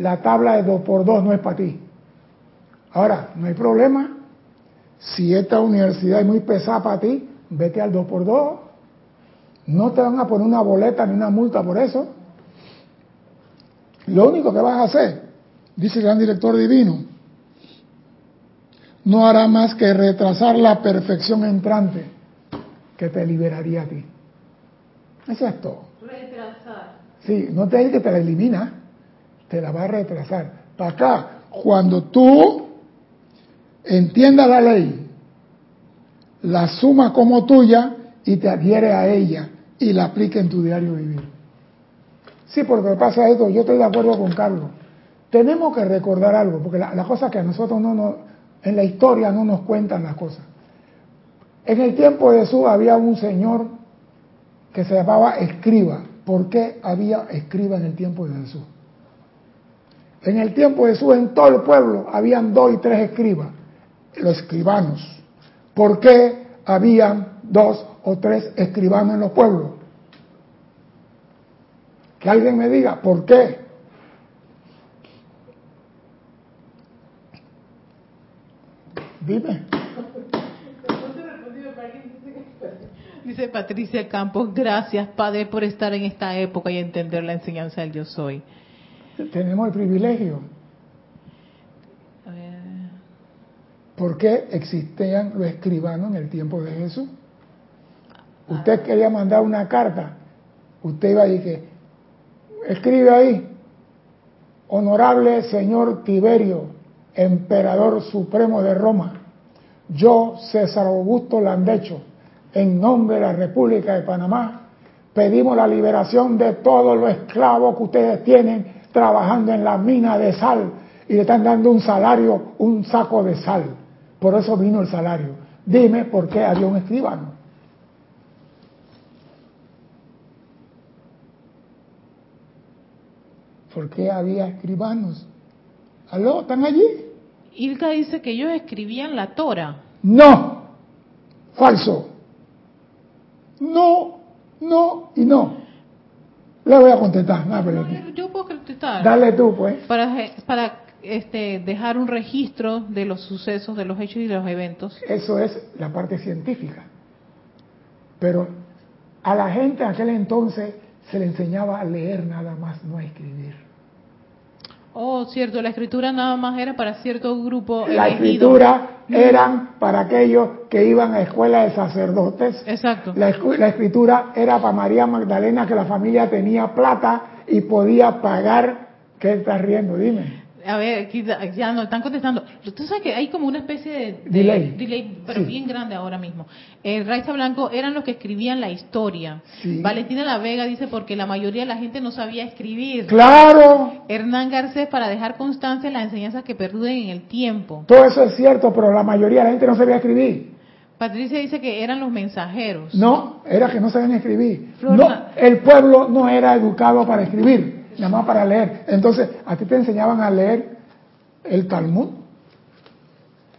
La tabla de 2 por 2 no es para ti. Ahora, no hay problema. Si esta universidad es muy pesada para ti, vete al 2 por 2 No te van a poner una boleta ni una multa por eso. Lo único que vas a hacer, dice el gran director divino, no hará más que retrasar la perfección entrante que te liberaría a ti. Eso es todo. Retrasar. Sí, no te dice que te la elimina, te la va a retrasar. Para acá, cuando tú entiendas la ley, la suma como tuya y te adhiere a ella y la aplique en tu diario vivir. Sí, porque pasa esto, yo estoy de acuerdo con Carlos. Tenemos que recordar algo, porque la, la cosa que a nosotros no nos, en la historia no nos cuentan las cosas. En el tiempo de Jesús había un señor que se llamaba escriba. ¿Por qué había escriba en el tiempo de Jesús? En el tiempo de Jesús, en todo el pueblo, habían dos y tres escribas, los escribanos. ¿Por qué habían dos o tres escribanos en los pueblos? Que alguien me diga, ¿por qué? Dime. Dice Patricia Campos, gracias Padre por estar en esta época y entender la enseñanza del yo soy. Tenemos el privilegio. ¿Por qué existían los escribanos en el tiempo de Jesús? Usted quería mandar una carta, usted iba a decir que Escribe ahí, honorable señor Tiberio, emperador supremo de Roma, yo, César Augusto Landecho, en nombre de la República de Panamá, pedimos la liberación de todos los esclavos que ustedes tienen trabajando en la mina de sal y le están dando un salario, un saco de sal. Por eso vino el salario. Dime por qué había un escribano. ¿Por qué había escribanos? ¿Aló? ¿Están allí? Ilka dice que ellos escribían la Torah. No, falso. No, no y no. Le voy a contestar. yo, puedo contestar. Dale tú, pues. Para, para este, dejar un registro de los sucesos, de los hechos y de los eventos. Eso es la parte científica. Pero a la gente en aquel entonces se le enseñaba a leer nada más, no a escribir. Oh, cierto, la escritura nada más era para cierto grupo. La escritura eran para aquellos que iban a escuela de sacerdotes. Exacto. La, la, escritura era para María Magdalena, que la familia tenía plata y podía pagar. ¿Qué estás riendo? Dime. A ver, aquí ya no están contestando. Tú sabes que hay como una especie de, de Delay. delay, pero Sí. bien grande ahora mismo. El Raiza Blanco eran los que escribían la historia. Sí. Valentina La Vega dice porque la mayoría de la gente no sabía escribir. Claro, Hernán Garcés para dejar constancia en las enseñanzas que perduren en el tiempo. todo eso es cierto, pero la mayoría de la gente no sabía escribir. Patricia dice que eran los mensajeros. No, era que no sabían escribir. Flor, No, el pueblo no era educado para escribir, nada más para leer. Entonces, a ti te enseñaban a leer el Talmud.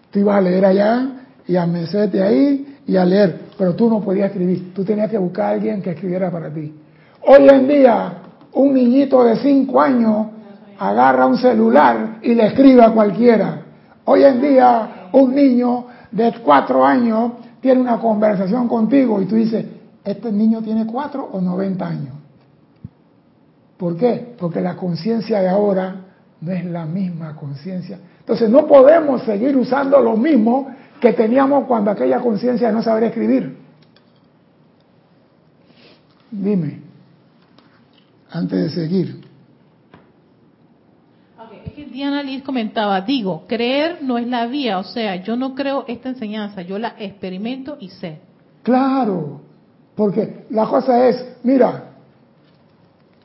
Tú ibas a leer allá y a mesete ahí y a leer, pero tú no podías escribir. Tú tenías que buscar a alguien que escribiera para ti. Hoy en día, un niñito de 5 años agarra un celular y le escribe a cualquiera. Hoy en día, un niño de 4 años tiene una conversación contigo y tú dices, ¿este niño tiene 4 o 90 años? ¿Por qué? Porque la conciencia de ahora no es la misma conciencia. Entonces no podemos seguir usando lo mismo que teníamos cuando aquella conciencia no saber escribir. Dime, antes de seguir. Ok, Es que Diana Liz comentaba, digo, creer no es la vía, o sea, yo no creo esta enseñanza, yo la experimento y sé. Claro, porque la cosa es, mira,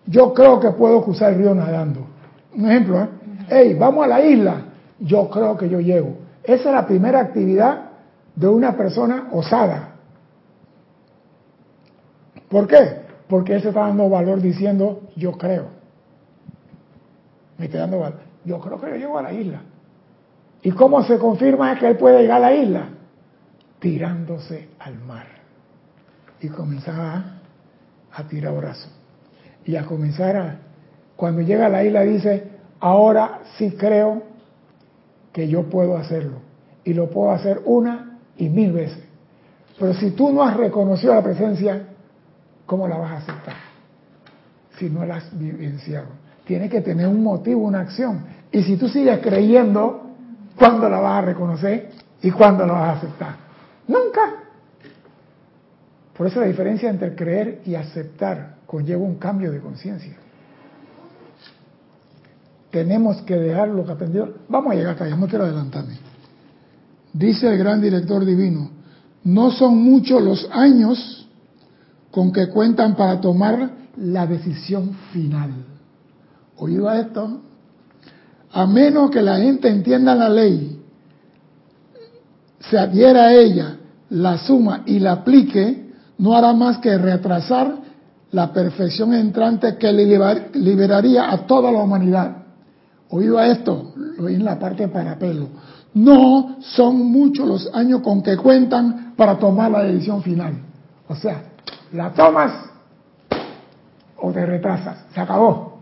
yo creo que puedo cruzar el río nadando. Un ejemplo, ¿eh? Hey, vamos a la isla. Yo creo que yo llego. Esa es la primera actividad de una persona osada. ¿Por qué? Porque él se está dando valor diciendo, yo creo. Me está dando valor. Yo creo que yo llego a la isla. ¿Y cómo se confirma que él puede llegar a la isla? Tirándose al mar. Y comenzaba a tirar brazos. Y a comenzar a, cuando llega a la isla dice, ahora sí creo que yo puedo hacerlo. Y lo puedo hacer una y mil veces. Pero si tú no has reconocido la presencia, ¿cómo la vas a aceptar? Si no la has vivenciado. Tiene que tener un motivo, una acción. Y si tú sigues creyendo, ¿cuándo la vas a reconocer y cuándo la vas a aceptar? Nunca. Por eso la diferencia entre creer y aceptar conlleva un cambio de conciencia. Tenemos que dejar lo que aprendió. Vamos a llegar hasta allá, no quiero adelantarme. Dice el gran director divino, no son muchos los años con que cuentan para tomar la decisión final. ¿Oído a esto? A menos que la gente entienda la ley, se adhiera a ella, la suma y la aplique, no hará más que retrasar la perfección entrante que liber- liberaría a toda la humanidad. Oído a esto, lo oí en la parte para pelo. No son muchos los años con que cuentan para tomar la decisión final. O sea, la tomas o te retrasas. Se acabó.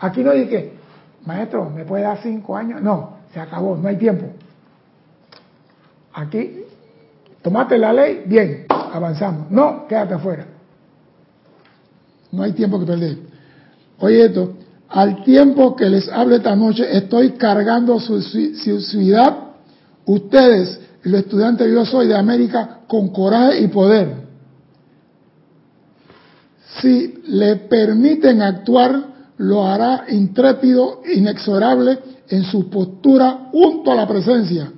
Aquí no dije, maestro, ¿me puede dar cinco años? No, se acabó, no hay tiempo. Aquí, tomate la ley, bien, avanzamos. No, quédate afuera. No hay tiempo que perder. Oye esto, al tiempo que les hablo esta noche, estoy cargando su, su, su ciudad, ustedes, los estudiantes yo soy de América, con coraje y poder. Si le permiten actuar, lo hará intrépido, inexorable en su postura junto a la presencia,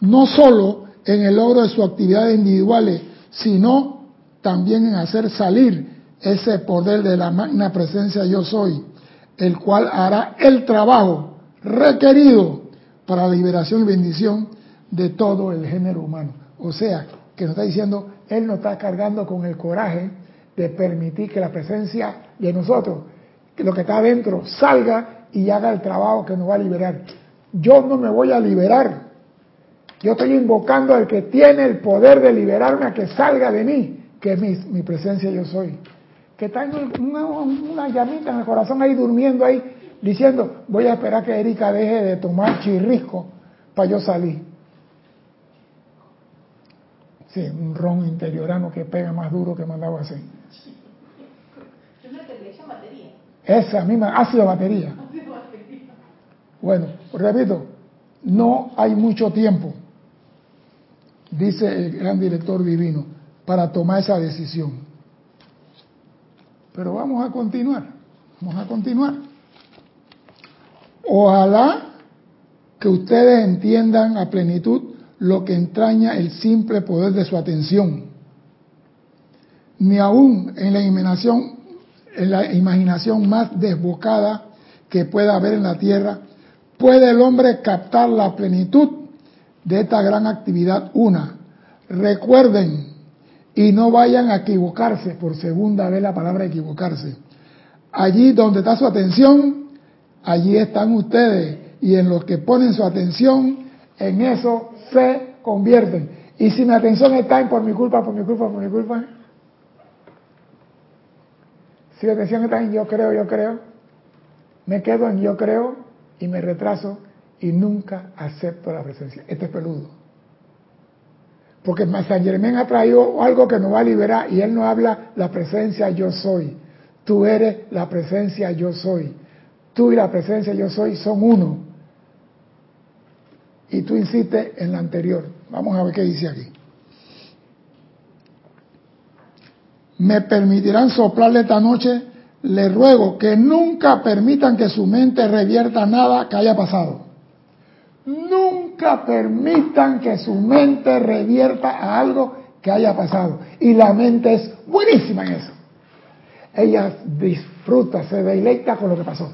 no solo en el logro de sus actividades individuales, sino también en hacer salir ese poder de la magna presencia yo soy, el cual hará el trabajo requerido para la liberación y bendición de todo el género humano. O sea, que nos está diciendo, Él nos está cargando con el coraje de permitir que la presencia de nosotros, que lo que está adentro, salga y haga el trabajo que nos va a liberar. Yo no me voy a liberar. Yo estoy invocando al que tiene el poder de liberarme a que salga de mí, que es mi, mi presencia yo soy. Que está en una, una llamita en el corazón ahí durmiendo ahí, diciendo, voy a esperar que Erika deje de tomar chirrisco para yo salir. Sí, un ron interiorano que pega más duro que mandaba así. Esa misma, ácido batería. Bueno, repito, no hay mucho tiempo, dice el gran director divino, para tomar esa decisión. Pero vamos a continuar, vamos a continuar. Ojalá que ustedes entiendan a plenitud lo que entraña el simple poder de su atención. Ni aún en la imaginación, en la imaginación más desbocada que pueda haber en la tierra, puede el hombre captar la plenitud de esta gran actividad una. Recuerden y no vayan a equivocarse, por segunda vez la palabra equivocarse. Allí donde está su atención, allí están ustedes y en los que ponen su atención, en eso se convierten. Y si mi atención está en por mi culpa, por mi culpa, por mi culpa, si mi atención está en yo creo, yo creo, me quedo en yo creo y me retraso y nunca acepto la presencia. Este es peludo. Porque San Germán ha traído algo que nos va a liberar y él no habla la presencia yo soy. Tú eres la presencia yo soy. Tú y la presencia yo soy son uno. Y tú insistes en la anterior. Vamos a ver qué dice aquí. Me permitirán soplarle esta noche. Le ruego que nunca permitan que su mente revierta nada que haya pasado. Nunca permitan que su mente revierta a algo que haya pasado. Y la mente es buenísima en eso. Ella disfruta, se deleita con lo que pasó.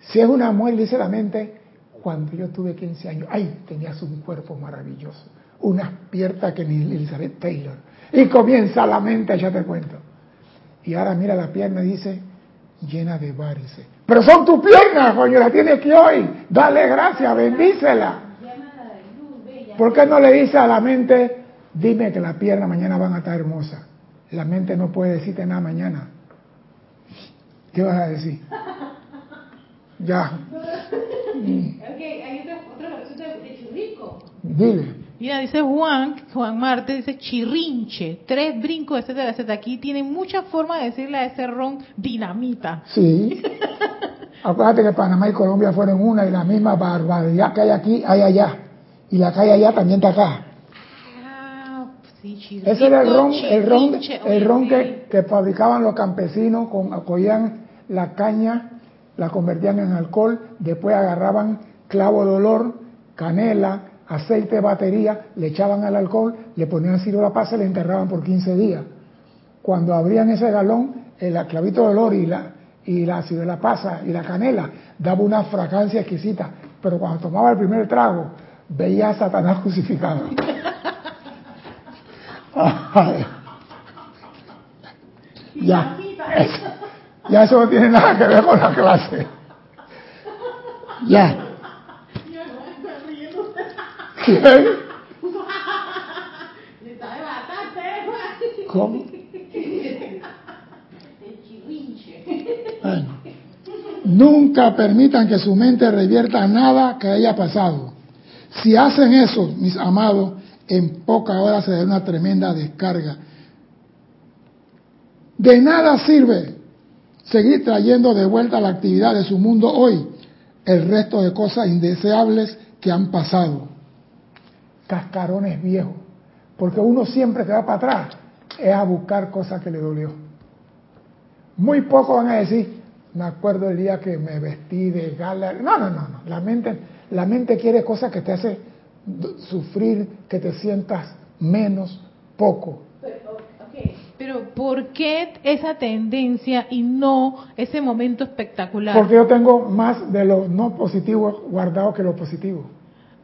Si es una mujer, dice la mente, cuando yo tuve 15 años, ay, tenías un cuerpo maravilloso, unas piernas que ni Elizabeth Taylor. Y comienza la mente a echarte cuento. Y ahora mira la pierna y dice, llena de varices. Pero son tus piernas, coño, la tienes que hoy. Dale gracias, bendícela. ¿Por qué no le dice a la mente, dime que las piernas mañana van a estar hermosas? La mente no puede decirte nada mañana. ¿Qué vas a decir? Ya. hay otra, de Dile. Mira, dice Juan, Juan Marte, dice chirrinche, tres brincos, etcétera, etcétera. Aquí tienen muchas formas de decirle a ese ron dinamita. Sí. Acuérdate que Panamá y Colombia fueron una y la misma barbaridad que hay aquí, hay allá. Y la que hay allá también está acá. Ah, sí, Ese era el ron, el ron, el ron que, que, fabricaban los campesinos, con, acogían la caña, la convertían en alcohol, después agarraban clavo de olor, canela, aceite de batería, le echaban al alcohol, le ponían cirio la pasa y le enterraban por 15 días. Cuando abrían ese galón, el clavito de olor y la, y la la pasa y la canela daba una fragancia exquisita, pero cuando tomaba el primer trago, veía a Satanás crucificado. ya, ya eso no tiene nada que ver con la clase. Ya. ¿Cómo? nunca permitan que su mente revierta nada que haya pasado. Si hacen eso, mis amados, en poca hora se da una tremenda descarga. De nada sirve seguir trayendo de vuelta a la actividad de su mundo hoy el resto de cosas indeseables que han pasado cascarones viejos. Porque uno siempre que va para atrás es a buscar cosas que le dolió. Muy pocos van a decir, me acuerdo el día que me vestí de gala. No, no, no, no. La mente, la mente quiere cosas que te hacen sufrir, que te sientas menos, poco. Pero ¿por qué esa tendencia y no ese momento espectacular? Porque yo tengo más de lo no positivo guardado que lo positivo.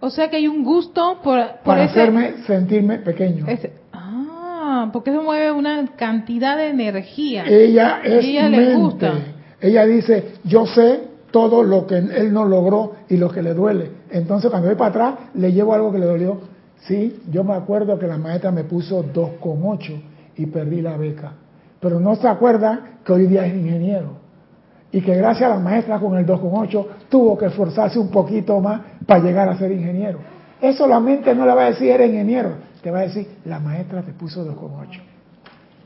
O sea que hay un gusto por, para hacerme sentirme pequeño. ah, porque eso mueve una cantidad de energía. Ella es ella le gusta. Ella dice, yo sé todo lo que él no logró y lo que le duele. Entonces cuando voy para atrás le llevo algo que le dolió. Sí, yo me acuerdo que la maestra me puso 2,8 y perdí la beca. Pero no se acuerda que hoy día es ingeniero y que gracias a la maestra con el 2,8 tuvo que esforzarse un poquito más para llegar a ser ingeniero. Eso la mente no le va a decir eres ingeniero, te va a decir la maestra te puso 2,8.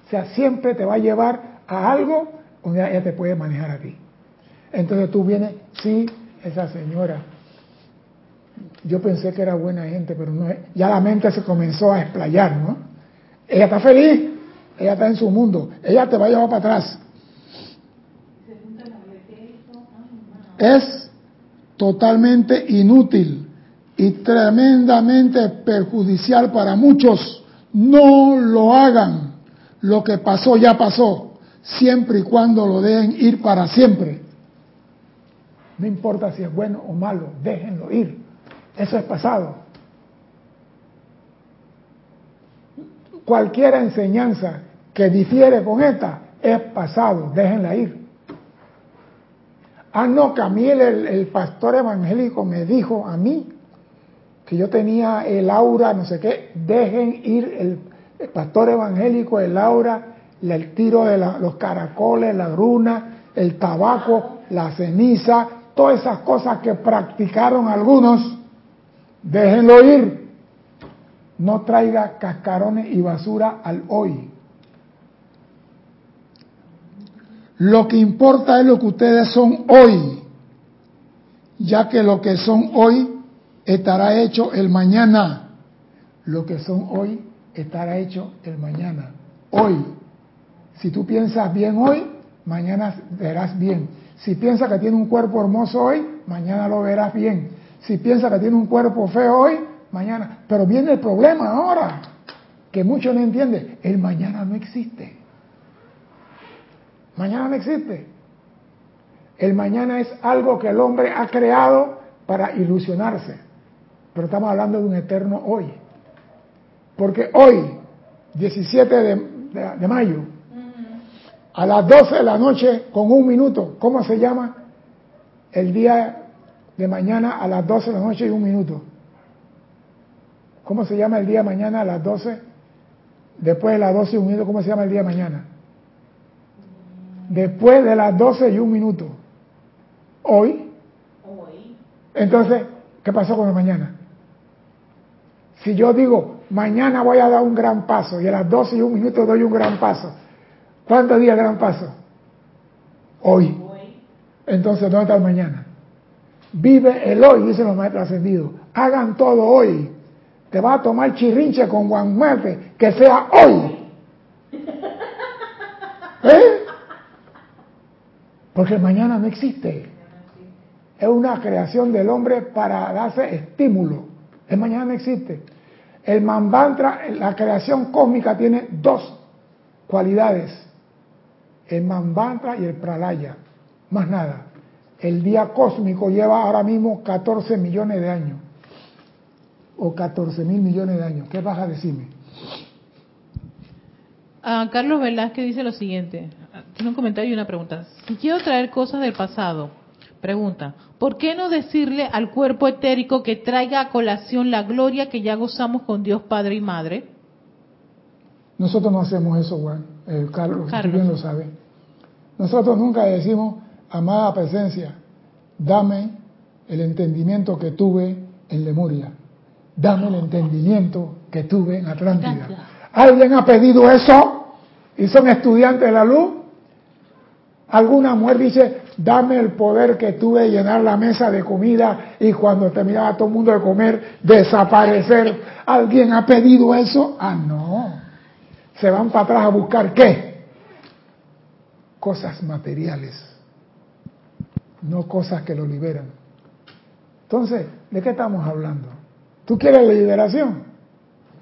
O sea, siempre te va a llevar a algo donde ella te puede manejar a ti. Entonces tú vienes, sí, esa señora, yo pensé que era buena gente, pero no ya la mente se comenzó a explayar, ¿no? Ella está feliz, ella está en su mundo, ella te va a llevar para atrás. Es totalmente inútil y tremendamente perjudicial para muchos. No lo hagan. Lo que pasó ya pasó, siempre y cuando lo dejen ir para siempre. No importa si es bueno o malo, déjenlo ir. Eso es pasado. Cualquier enseñanza que difiere con esta es pasado, déjenla ir. Ah, no, que a mí el, pastor evangélico me dijo a mí que yo tenía el aura, no sé qué, dejen ir el, pastor evangélico, el aura, el tiro de los caracoles, la runa, el tabaco, la ceniza, todas esas cosas que practicaron algunos, déjenlo ir. No traiga cascarones y basura al hoy. Lo que importa es lo que ustedes son hoy, ya que lo que son hoy estará hecho el mañana. Lo que son hoy estará hecho el mañana. Hoy. Si tú piensas bien hoy, mañana verás bien. Si piensas que tiene un cuerpo hermoso hoy, mañana lo verás bien. Si piensas que tiene un cuerpo feo hoy, mañana. Pero viene el problema ahora, que muchos no entienden. El mañana no existe. Mañana no existe. El mañana es algo que el hombre ha creado para ilusionarse. Pero estamos hablando de un eterno hoy. Porque hoy, 17 de, mayo, a las 12 de la noche con un minuto, ¿cómo se llama? El día de mañana a las 12 de la noche y un minuto. ¿Cómo se llama el día de mañana a las 12? Después de las 12 y un minuto, ¿cómo se llama el día de mañana? Después de las 12 y un minuto. Hoy. Hoy. Entonces, ¿qué pasó con la mañana? Si yo digo, mañana voy a dar un gran paso y a las 12 y un minuto doy un gran paso, ¿cuántos días gran paso? Hoy. Entonces, ¿dónde está el mañana? Vive el hoy, dicen los maestros ascendidos. Hagan todo hoy. Te va a tomar chirrinche con Juan Muerte, que sea hoy. ¿Eh? Porque mañana no existe. Es una creación del hombre para darse estímulo. El mañana no existe. El Mambantra, la creación cósmica tiene dos cualidades. El Mambantra y el Pralaya. Más nada. El día cósmico lleva ahora mismo 14 millones de años. O 14 mil millones de años. ¿Qué vas a decirme? Ah, Carlos Velázquez dice lo siguiente. Tiene un comentario y una pregunta. Si quiero traer cosas del pasado, Pregunta, ¿por qué no decirle al cuerpo etérico que traiga a colación la gloria que ya gozamos con Dios Padre y Madre? Nosotros no hacemos eso, Juan. Eh, Carlos, Carlos. bien lo sabe. Nosotros nunca decimos, amada presencia, dame el entendimiento que tuve en Lemuria. Dame el entendimiento que tuve en Atlántida. ¿Alguien ha pedido eso? ¿Y son estudiantes de la luz? Alguna mujer dice, dame el poder que tuve de llenar la mesa de comida y cuando terminaba todo el mundo de comer, desaparecer. ¿Alguien ha pedido eso? Ah, no. Se van para atrás a buscar qué? Cosas materiales, no cosas que lo liberan. Entonces, ¿de qué estamos hablando? ¿Tú quieres la liberación?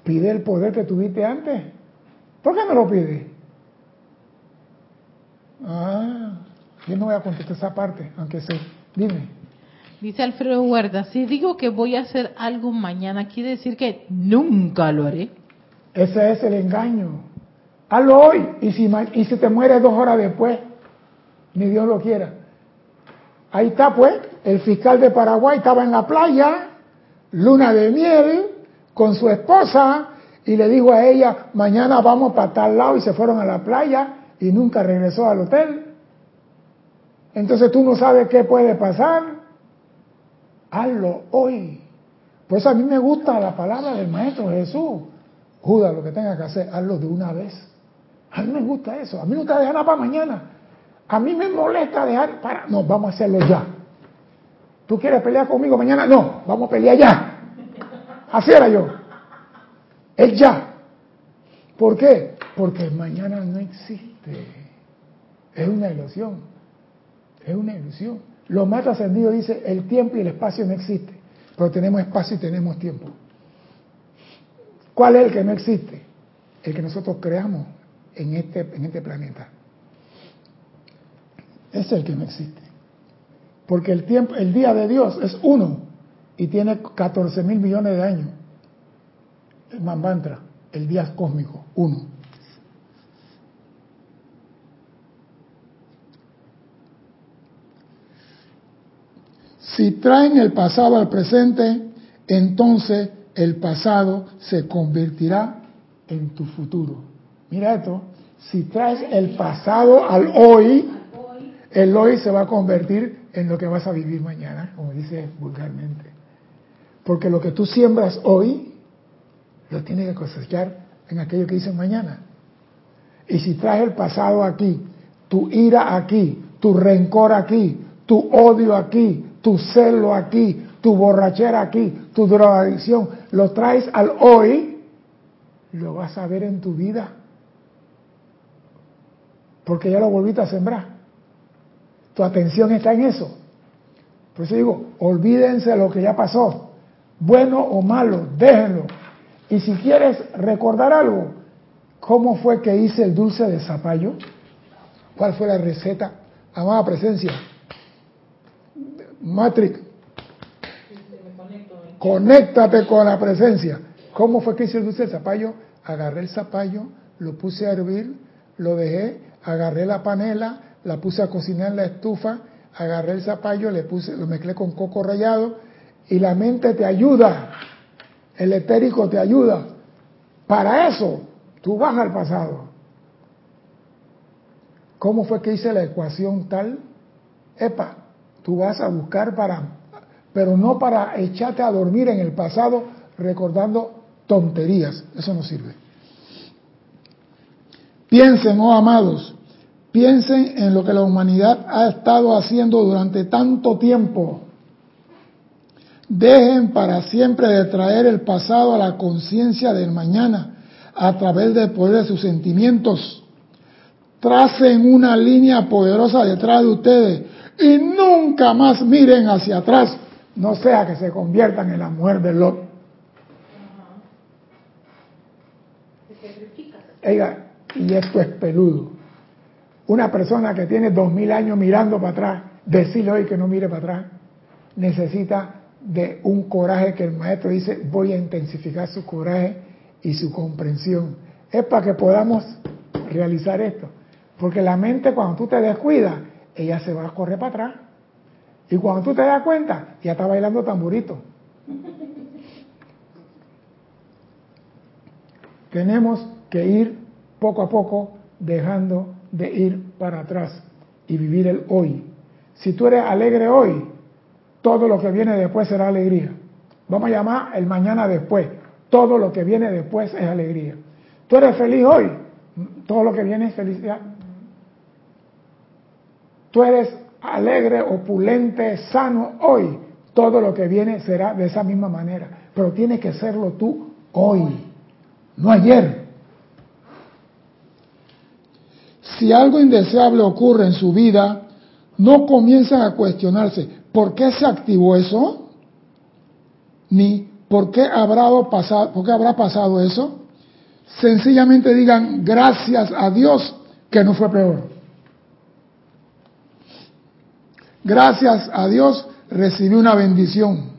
Pide el poder que tuviste antes. ¿Por qué no lo pides? Ah, yo no voy a contestar esa parte, aunque sé. Dime. Dice Alfredo Huerta, si digo que voy a hacer algo mañana, quiere decir que nunca lo haré. Ese es el engaño. Hazlo hoy y si, y si te mueres dos horas después, ni Dios lo quiera. Ahí está pues, el fiscal de Paraguay estaba en la playa, luna de miel, con su esposa, y le dijo a ella, mañana vamos para tal lado, y se fueron a la playa, y nunca regresó al hotel. Entonces tú no sabes qué puede pasar. Hazlo hoy. Pues a mí me gusta la palabra del Maestro Jesús. Judas, lo que tenga que hacer, hazlo de una vez. A mí me gusta eso. A mí no dejar nada para mañana. A mí me molesta dejar para... No, vamos a hacerlo ya. ¿Tú quieres pelear conmigo mañana? No, vamos a pelear ya. Así era yo. Es ya. ¿Por qué? Porque mañana no existe. Es una ilusión. Es una ilusión. Los maestros ascendidos dicen, el tiempo y el espacio no existen, pero tenemos espacio y tenemos tiempo. ¿Cuál es el que no existe? El que nosotros creamos en este, en este planeta. Es el que no existe. Porque el tiempo, el día de Dios es uno y tiene 14 mil millones de años. El Manvantra, el día cósmico, uno. Si traen el pasado al presente, entonces el pasado se convertirá en tu futuro. Mira esto, si traes el pasado al hoy, el hoy se va a convertir en lo que vas a vivir mañana, como dice vulgarmente. Porque lo que tú siembras hoy, lo tienes que cosechar en aquello que dicen mañana. Y si traes el pasado aquí, tu ira aquí, tu rencor aquí, tu odio aquí, tu celo aquí, tu borrachera aquí, tu drogadicción, lo traes al hoy, lo vas a ver en tu vida. Porque ya lo volviste a sembrar. Tu atención está en eso. Por eso digo, olvídense de lo que ya pasó. Bueno o malo, déjenlo. Y si quieres recordar algo, ¿cómo fue que hice el dulce de zapallo? ¿Cuál fue la receta? Amada presencia. Matrix. Conéctate con la presencia. ¿Cómo fue que hice el dulce de zapallo? Agarré el zapallo, lo puse a hervir, lo dejé, agarré la panela, la puse a cocinar en la estufa, agarré el zapallo, le puse, lo mezclé con coco rallado y la mente te ayuda, el etérico te ayuda. Para eso, tú vas al pasado. ¿Cómo fue que hice la ecuación tal? Epa, tú vas a buscar para, pero no para echarte a dormir en el pasado recordando tonterías. Eso no sirve. Piensen, oh amados, Piensen en lo que la humanidad ha estado haciendo durante tanto tiempo. Dejen para siempre de traer el pasado a la conciencia del mañana a través del poder de sus sentimientos. Tracen una línea poderosa detrás de ustedes y nunca más miren hacia atrás, no sea que se conviertan en la mujer de Lot. Oiga, y esto es peludo. Una persona que tiene dos mil años mirando para atrás, decirle hoy que no mire para atrás, necesita de un coraje que el maestro dice, voy a intensificar su coraje y su comprensión. Es para que podamos realizar esto. Porque la mente cuando tú te descuidas, ella se va a correr para atrás. Y cuando tú te das cuenta, ya está bailando tamburito. Tenemos que ir poco a poco dejando de ir para atrás y vivir el hoy. Si tú eres alegre hoy, todo lo que viene después será alegría. Vamos a llamar el mañana después. Todo lo que viene después es alegría. Tú eres feliz hoy, todo lo que viene es felicidad. Tú eres alegre, opulente, sano hoy, todo lo que viene será de esa misma manera. Pero tienes que serlo tú hoy, no ayer. si algo indeseable ocurre en su vida, no comienzan a cuestionarse por qué se activó eso, ni por qué habrá pasado, por qué habrá pasado eso. Sencillamente digan gracias a Dios que no fue peor. Gracias a Dios recibí una bendición.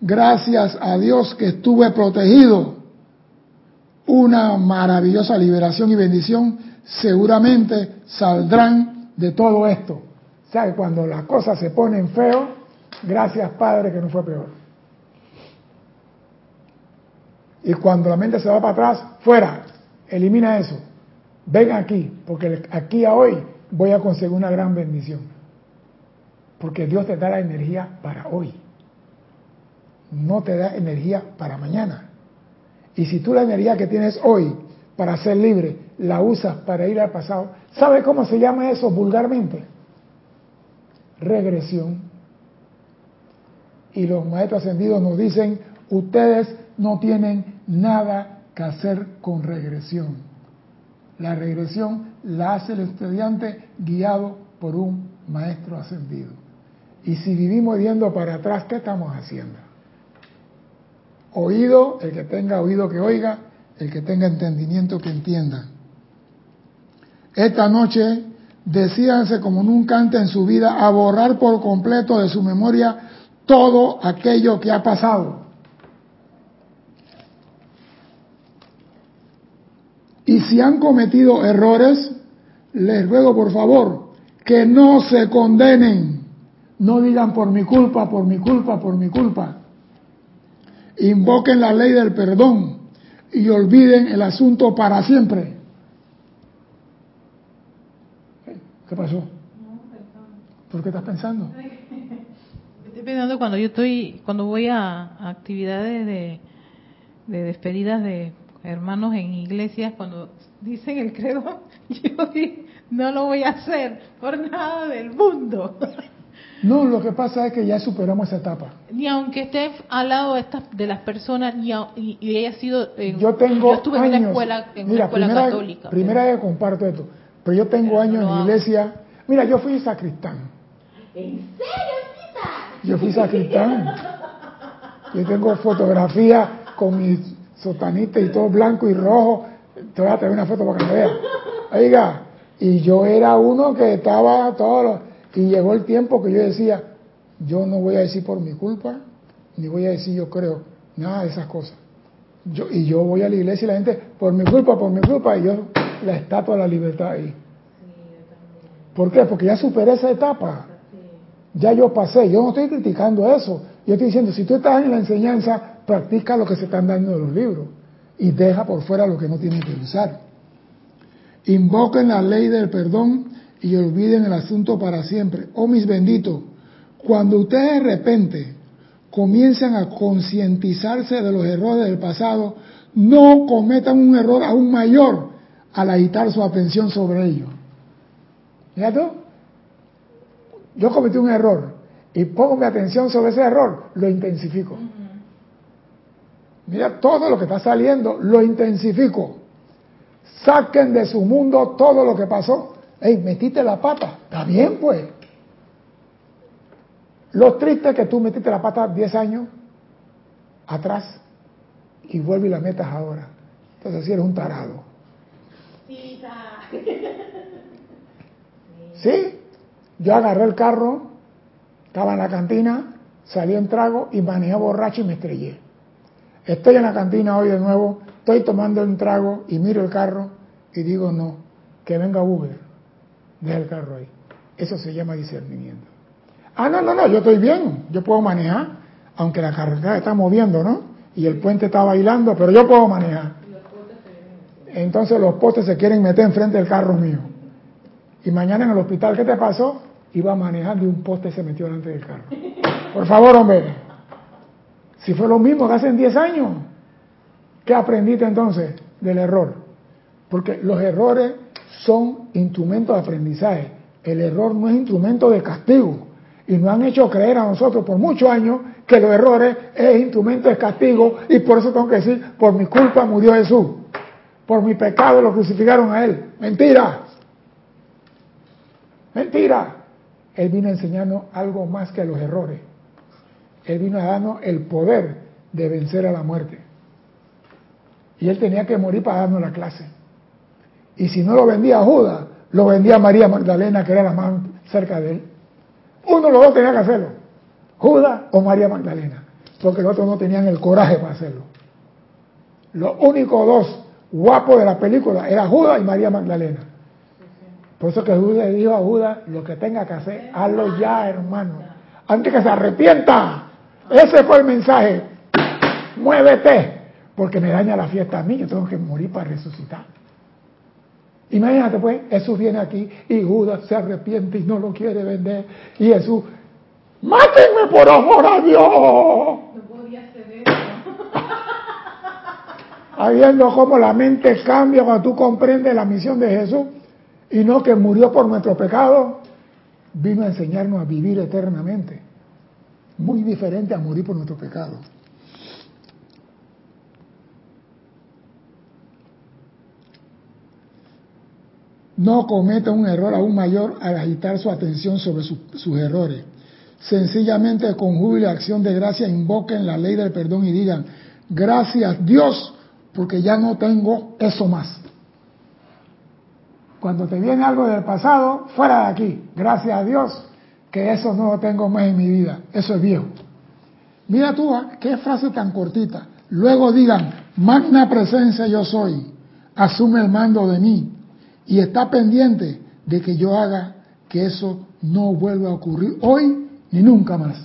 Gracias a Dios que estuve protegido. Una maravillosa liberación y bendición seguramente saldrán de todo esto. O sea, que cuando las cosas se ponen feo, gracias Padre que no fue peor. Y cuando la mente se va para atrás, fuera, elimina eso. Ven aquí, porque aquí a hoy voy a conseguir una gran bendición. Porque Dios te da la energía para hoy. No te da energía para mañana. Y si tú la energía que tienes hoy para ser libre la usas para ir al pasado. ¿Sabe cómo se llama eso vulgarmente? Regresión. Y los maestros ascendidos nos dicen, ustedes no tienen nada que hacer con regresión. La regresión la hace el estudiante guiado por un maestro ascendido. Y si vivimos viendo para atrás, ¿qué estamos haciendo? Oído, el que tenga oído que oiga, el que tenga entendimiento que entienda. Esta noche decíanse como nunca antes en su vida a borrar por completo de su memoria todo aquello que ha pasado. Y si han cometido errores, les ruego por favor que no se condenen. No digan por mi culpa, por mi culpa, por mi culpa. Invoquen la ley del perdón y olviden el asunto para siempre. ¿Qué pasó? ¿Por qué estás pensando? Estoy pensando cuando yo estoy, cuando voy a, actividades de, de despedidas de hermanos en iglesias, cuando dicen el credo, yo no lo voy a hacer por nada del mundo. No, lo que pasa es que ya superamos esa etapa. Ni aunque esté al lado de, estas, de las personas, ni y, haya sido. yo tengo yo estuve en una escuela, en una escuela primera, católica. Primera vez comparto esto. Pero yo tengo años en la iglesia. Mira, yo fui sacristán. ¿En serio, Yo fui sacristán. Yo tengo fotografías con mi sotanita y todo blanco y rojo. Te voy a traer una foto para que me veas. Oiga, y yo era uno que estaba todo Y llegó el tiempo que yo decía, yo no voy a decir por mi culpa, ni voy a decir yo creo, nada de esas cosas. Yo, y yo voy a la iglesia y la gente, por mi culpa, por mi culpa, y yo la estatua de la libertad ahí. ¿Por qué? Porque ya superé esa etapa. Ya yo pasé, yo no estoy criticando eso. Yo estoy diciendo, si tú estás en la enseñanza, practica lo que se están dando en los libros y deja por fuera lo que no tienen que usar. Invoquen la ley del perdón y olviden el asunto para siempre. Oh mis benditos, cuando ustedes de repente comienzan a concientizarse de los errores del pasado, no cometan un error aún mayor al agitar su atención sobre ello. ¿Ya tú? Yo cometí un error y pongo mi atención sobre ese error, lo intensifico. Mira todo lo que está saliendo, lo intensifico. Saquen de su mundo todo lo que pasó. Ey, metiste la pata. Está bien, pues. Lo triste es que tú metiste la pata 10 años atrás y vuelve y la metas ahora. Entonces, si eres un tarado. Sí, yo agarré el carro, estaba en la cantina, salí en trago y manejé borracho y me estrellé. Estoy en la cantina hoy de nuevo, estoy tomando un trago y miro el carro y digo no, que venga Uber, deja el carro ahí. Eso se llama discernimiento. Ah, no, no, no, yo estoy bien, yo puedo manejar, aunque la carretera está moviendo, ¿no? Y el puente está bailando, pero yo puedo manejar. Entonces los postes se quieren meter enfrente del carro mío. Y mañana en el hospital, ¿qué te pasó? Iba manejando y un poste se metió delante del carro. Por favor, hombre. Si fue lo mismo que hace 10 años. ¿Qué aprendiste entonces del error? Porque los errores son instrumentos de aprendizaje. El error no es instrumento de castigo. Y nos han hecho creer a nosotros por muchos años que los errores es instrumento de castigo y por eso tengo que decir, por mi culpa murió Jesús. Por mi pecado lo crucificaron a él. Mentira. Mentira. Él vino a enseñarnos algo más que los errores. Él vino a darnos el poder de vencer a la muerte. Y él tenía que morir para darnos la clase. Y si no lo vendía a Judas, lo vendía a María Magdalena, que era la más cerca de él. Uno de los dos tenía que hacerlo. Judas o María Magdalena. Porque los otros no tenían el coraje para hacerlo. Los únicos dos guapos de la película eran Judas y María Magdalena. Por eso que Judas dijo a Judas, lo que tenga que hacer, hazlo ya, hermano. Antes que se arrepienta. Ese fue el mensaje. Muévete, porque me daña la fiesta a mí, yo tengo que morir para resucitar. Imagínate pues, Jesús viene aquí y Judas se arrepiente y no lo quiere vender. Y Jesús, mátenme por amor a Dios. No podía hacer eso. Habiendo cómo la mente cambia cuando tú comprendes la misión de Jesús y no que murió por nuestro pecado, vino a enseñarnos a vivir eternamente. Muy diferente a morir por nuestro pecado. No cometa un error aún mayor al agitar su atención sobre sus errores. sencillamente con júbilo acción de gracia invoquen la ley del perdón y digan, gracias Dios, porque ya no tengo eso más. Cuando te viene algo del pasado, fuera de aquí. Gracias a Dios que eso no lo tengo más en mi vida. Eso es viejo. Mira tú, ¿ah? qué frase tan cortita. Luego digan, magna presencia yo soy, asume el mando de mí y está pendiente de que yo haga que eso no vuelva a ocurrir hoy ni nunca más.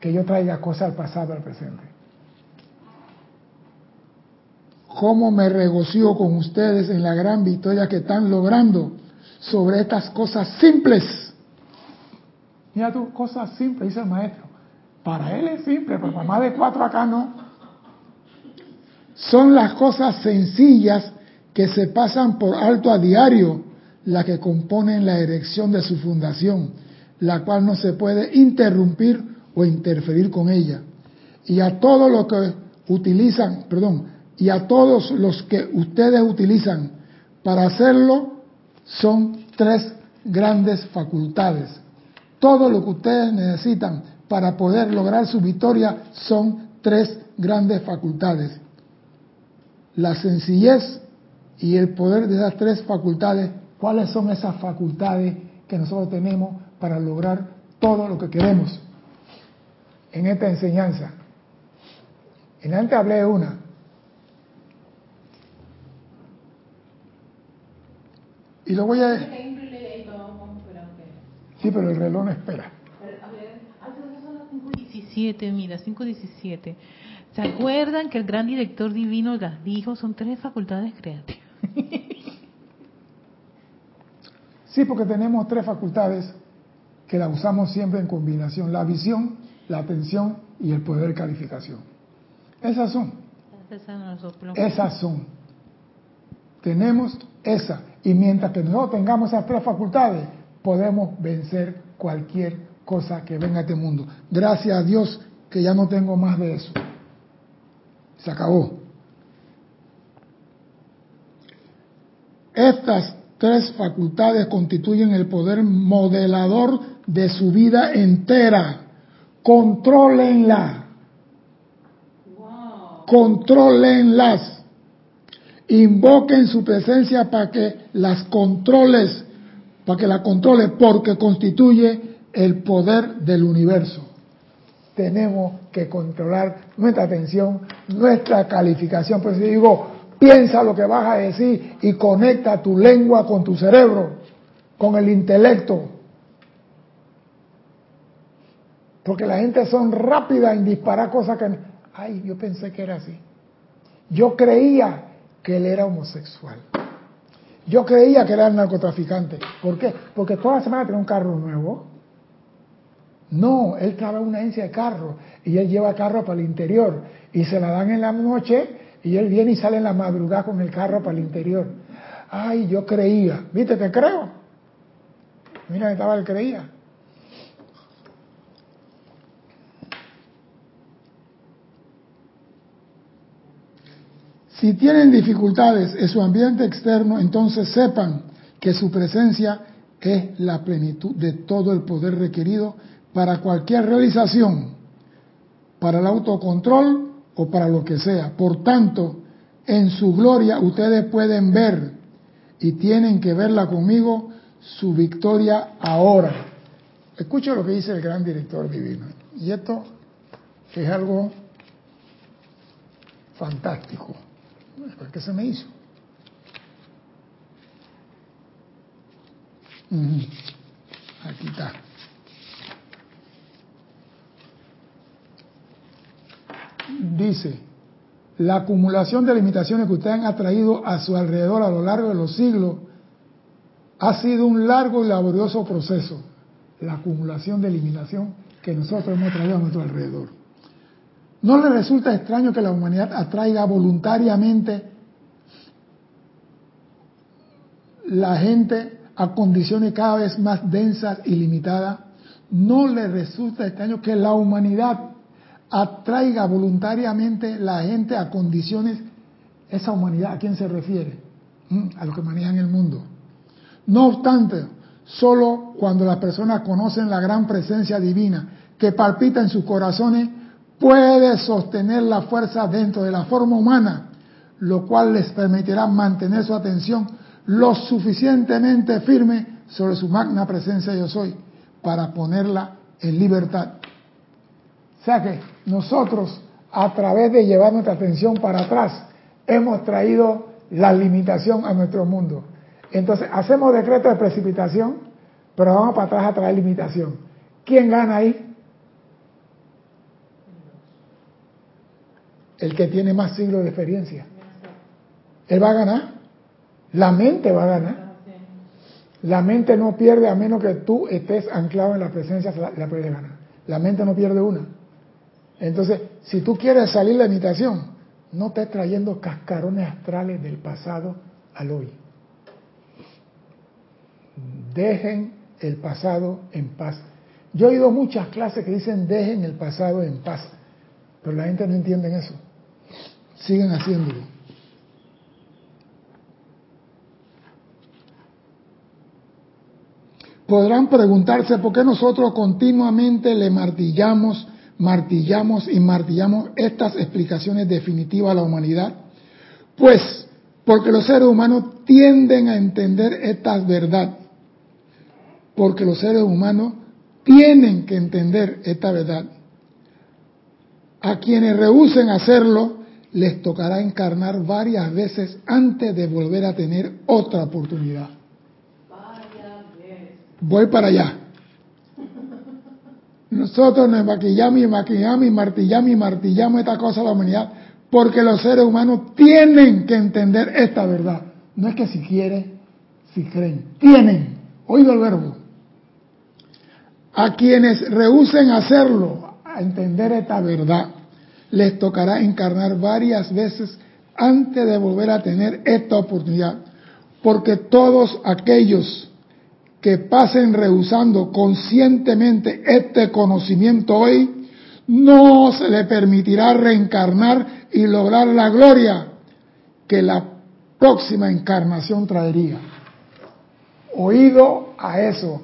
Que yo traiga cosas al pasado al presente. Cómo me regocijo con ustedes en la gran victoria que están logrando sobre estas cosas simples. Mira tú, cosas simples, dice el maestro. Para él es simple, pero para más de cuatro acá no. Son las cosas sencillas que se pasan por alto a diario las que componen la erección de su fundación, la cual no se puede interrumpir o interferir con ella. Y a todos los que utilizan, perdón, y a todos los que ustedes utilizan para hacerlo son tres grandes facultades. Todo lo que ustedes necesitan para poder lograr su victoria son tres grandes facultades la sencillez y el poder de esas tres facultades, ¿cuáles son esas facultades que nosotros tenemos para lograr todo lo que queremos en esta enseñanza? En antes hablé de una. Y lo voy a... Sí, pero el reloj no espera. 5.17, mira, 5.17. ¿Se acuerdan que el gran director divino las dijo? Son tres facultades creativas. Sí, porque tenemos tres facultades que las usamos siempre en combinación. La visión, la atención y el poder de calificación. Esas son. Esas son. Tenemos esa. Y mientras que nosotros tengamos esas tres facultades, podemos vencer cualquier cosa que venga a este mundo. Gracias a Dios que ya no tengo más de eso. Se acabó. Estas tres facultades constituyen el poder modelador de su vida entera. Contrólenla. Contrólenlas. Invoquen su presencia para que las controles, para que la controle, porque constituye el poder del universo tenemos que controlar nuestra atención, nuestra calificación. Por eso digo, piensa lo que vas a decir y conecta tu lengua con tu cerebro, con el intelecto. Porque la gente son rápida en disparar cosas que... Ay, yo pensé que era así. Yo creía que él era homosexual. Yo creía que era narcotraficante. ¿Por qué? Porque toda la semana tiene un carro nuevo no, él trabaja en una agencia de carro y él lleva carro para el interior y se la dan en la noche y él viene y sale en la madrugada con el carro para el interior. Ay, yo creía. ¿Viste? Te creo. Mira, estaba él creía. Si tienen dificultades en su ambiente externo, entonces sepan que su presencia es la plenitud de todo el poder requerido para cualquier realización, para el autocontrol o para lo que sea. Por tanto, en su gloria ustedes pueden ver y tienen que verla conmigo su victoria ahora. Escucha lo que dice el gran director divino. Y esto es algo fantástico. ¿Qué se me hizo? Aquí está. Dice, la acumulación de limitaciones que ustedes han atraído a su alrededor a lo largo de los siglos ha sido un largo y laborioso proceso, la acumulación de eliminación que nosotros hemos traído a nuestro alrededor. ¿No le resulta extraño que la humanidad atraiga voluntariamente la gente a condiciones cada vez más densas y limitadas? ¿No le resulta extraño que la humanidad atraiga voluntariamente la gente a condiciones, esa humanidad, ¿a quién se refiere? Mm, a los que manejan el mundo. No obstante, solo cuando las personas conocen la gran presencia divina que palpita en sus corazones puede sostener la fuerza dentro de la forma humana, lo cual les permitirá mantener su atención lo suficientemente firme sobre su magna presencia yo soy para ponerla en libertad. O sea que nosotros, a través de llevar nuestra atención para atrás, hemos traído la limitación a nuestro mundo. Entonces, hacemos decreto de precipitación, pero vamos para atrás a traer limitación. ¿Quién gana ahí? El que tiene más siglos de experiencia. Él va a ganar. La mente va a ganar. La mente no pierde a menos que tú estés anclado en la presencia, la puedes ganar. La mente no pierde una. Entonces, si tú quieres salir de la imitación, no estés trayendo cascarones astrales del pasado al hoy. Dejen el pasado en paz. Yo he oído muchas clases que dicen dejen el pasado en paz, pero la gente no entiende eso. Siguen haciéndolo. Podrán preguntarse por qué nosotros continuamente le martillamos, martillamos y martillamos estas explicaciones definitivas a la humanidad. Pues porque los seres humanos tienden a entender esta verdad. Porque los seres humanos tienen que entender esta verdad. A quienes rehúsen hacerlo, les tocará encarnar varias veces antes de volver a tener otra oportunidad voy para allá. Nosotros nos maquillamos y maquillamos y martillamos y martillamos esta cosa a la humanidad porque los seres humanos tienen que entender esta verdad. No es que si quieren, si creen, tienen. Oído el verbo. A quienes rehúsen hacerlo, a entender esta verdad, les tocará encarnar varias veces antes de volver a tener esta oportunidad. Porque todos aquellos que pasen rehusando conscientemente este conocimiento hoy, no se le permitirá reencarnar y lograr la gloria que la próxima encarnación traería. Oído a eso,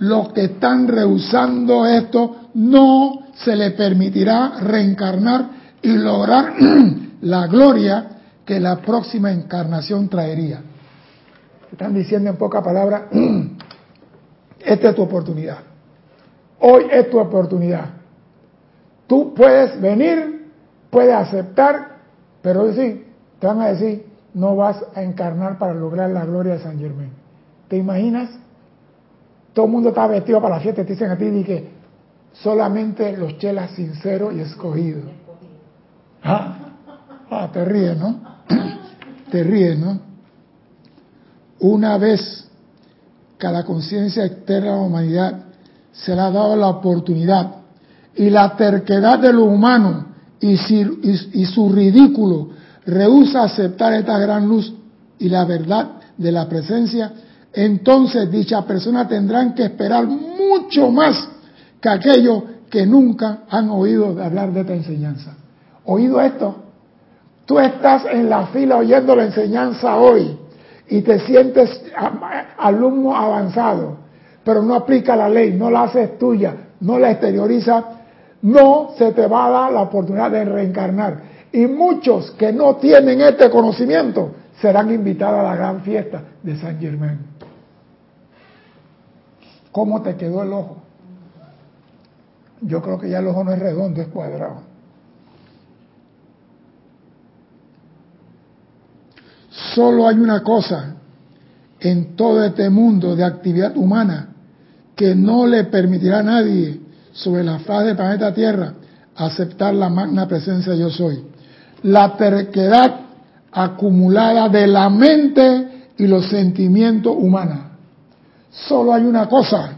los que están rehusando esto, no se le permitirá reencarnar y lograr la gloria que la próxima encarnación traería. Están diciendo en poca palabra, esta es tu oportunidad. Hoy es tu oportunidad. Tú puedes venir, puedes aceptar, pero sí, te van a decir, no vas a encarnar para lograr la gloria de San Germán. ¿Te imaginas? Todo el mundo está vestido para la fiesta, te dicen a ti que solamente los chelas sinceros y escogidos. Ah, ah, te ríes, ¿no? te ríes, ¿no? Una vez que a la conciencia externa de la humanidad se le ha dado la oportunidad y la terquedad de lo humano y, su ridículo rehúsa aceptar esta gran luz y la verdad de la presencia, entonces dicha persona tendrán que esperar mucho más que aquellos que nunca han oído hablar de esta enseñanza. ¿Oído esto? Tú estás en la fila oyendo la enseñanza hoy y te sientes alumno avanzado, pero no aplica la ley, no la haces tuya, no la exterioriza, no se te va a dar la oportunidad de reencarnar. Y muchos que no tienen este conocimiento serán invitados a la gran fiesta de San Germán. ¿Cómo te quedó el ojo? Yo creo que ya el ojo no es redondo, es cuadrado. Solo hay una cosa en todo este mundo de actividad humana que no le permitirá a nadie sobre la faz del planeta Tierra aceptar la magna presencia yo soy. La terquedad acumulada de la mente y los sentimientos humanos. Solo hay una cosa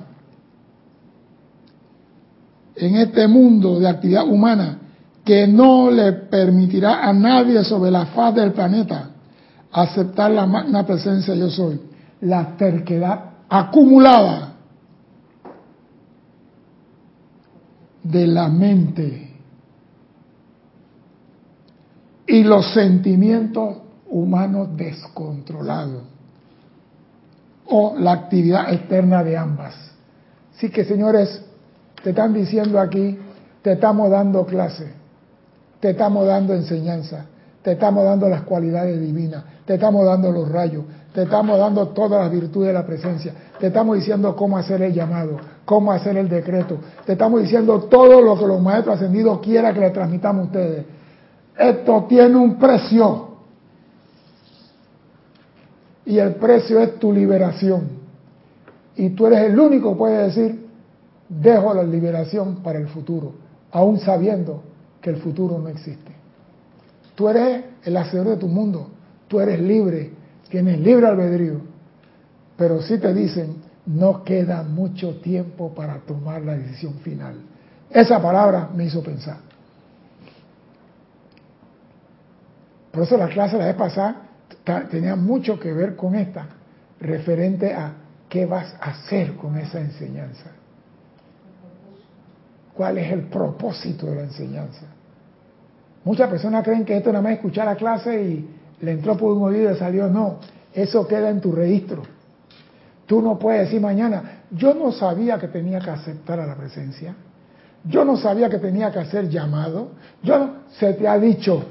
en este mundo de actividad humana que no le permitirá a nadie sobre la faz del planeta aceptar la magna presencia yo soy, la terquedad acumulada de la mente y los sentimientos humanos descontrolados o la actividad externa de ambas. Así que señores, Te están diciendo aquí, te estamos dando clase, te estamos dando enseñanza, te estamos dando las cualidades divinas, te estamos dando los rayos, te estamos dando todas las virtudes de la presencia, te estamos diciendo cómo hacer el llamado, cómo hacer el decreto, te estamos diciendo todo lo que los maestros ascendidos quieran que le transmitamos a ustedes. Esto tiene un precio. Y el precio es tu liberación. Y tú eres el único que puede decir, dejo la liberación para el futuro, aún sabiendo que el futuro no existe. Tú eres el hacedor de tu mundo, tú eres libre, tienes libre albedrío. Pero si te dicen, no queda mucho tiempo para tomar la decisión final. Esa palabra me hizo pensar. Por eso la clase la vez pasada tenía mucho que ver con esta, referente a qué vas a hacer con esa enseñanza. ¿Cuál es el propósito de la enseñanza? Muchas personas creen que esto nada más escuchar la clase y le entró por un oído y salió. No, eso queda en tu registro. Tú no puedes decir mañana, yo no sabía que tenía que aceptar a la presencia. Yo no sabía que tenía que hacer llamado. Yo no, se te ha dicho.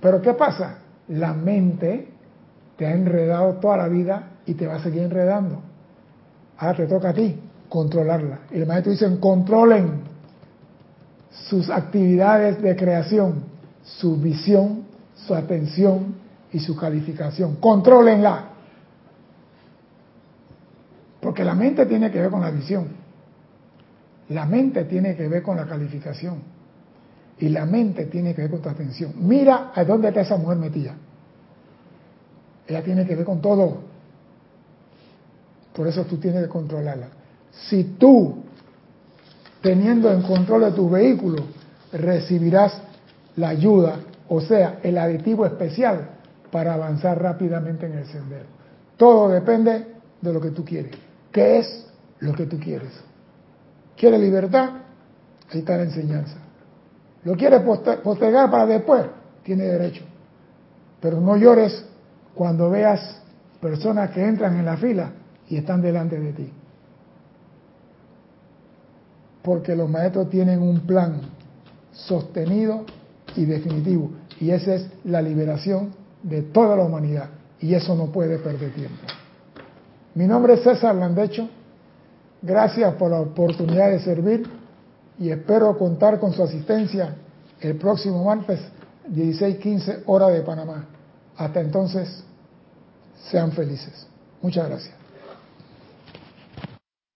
Pero ¿qué pasa? La mente te ha enredado toda la vida y te va a seguir enredando. Ahora te toca a ti controlarla. Y el maestro dice, controlen sus actividades de creación, su visión, su atención y su calificación. Contrólenla. Porque la mente tiene que ver con la visión. La mente tiene que ver con la calificación. Y la mente tiene que ver con tu atención. Mira a dónde está esa mujer metida. Ella tiene que ver con todo. Por eso tú tienes que controlarla. Si tú, teniendo en control de tu vehículo, recibirás la ayuda, o sea, el aditivo especial para avanzar rápidamente en el sendero. Todo depende de lo que tú quieres. ¿Qué es lo que tú quieres? ¿Quieres libertad? Ahí está la enseñanza. ¿Lo quieres postergar para después? Tiene derecho. Pero no llores cuando veas personas que entran en la fila y están delante de ti. Porque los maestros tienen un plan sostenido y definitivo. Y esa es la liberación de toda la humanidad. Y eso no puede perder tiempo. Mi nombre es César Landecho. Gracias por la oportunidad de servir y espero contar con su asistencia el próximo martes 16:15 hora de Panamá. Hasta entonces, sean felices. Muchas gracias.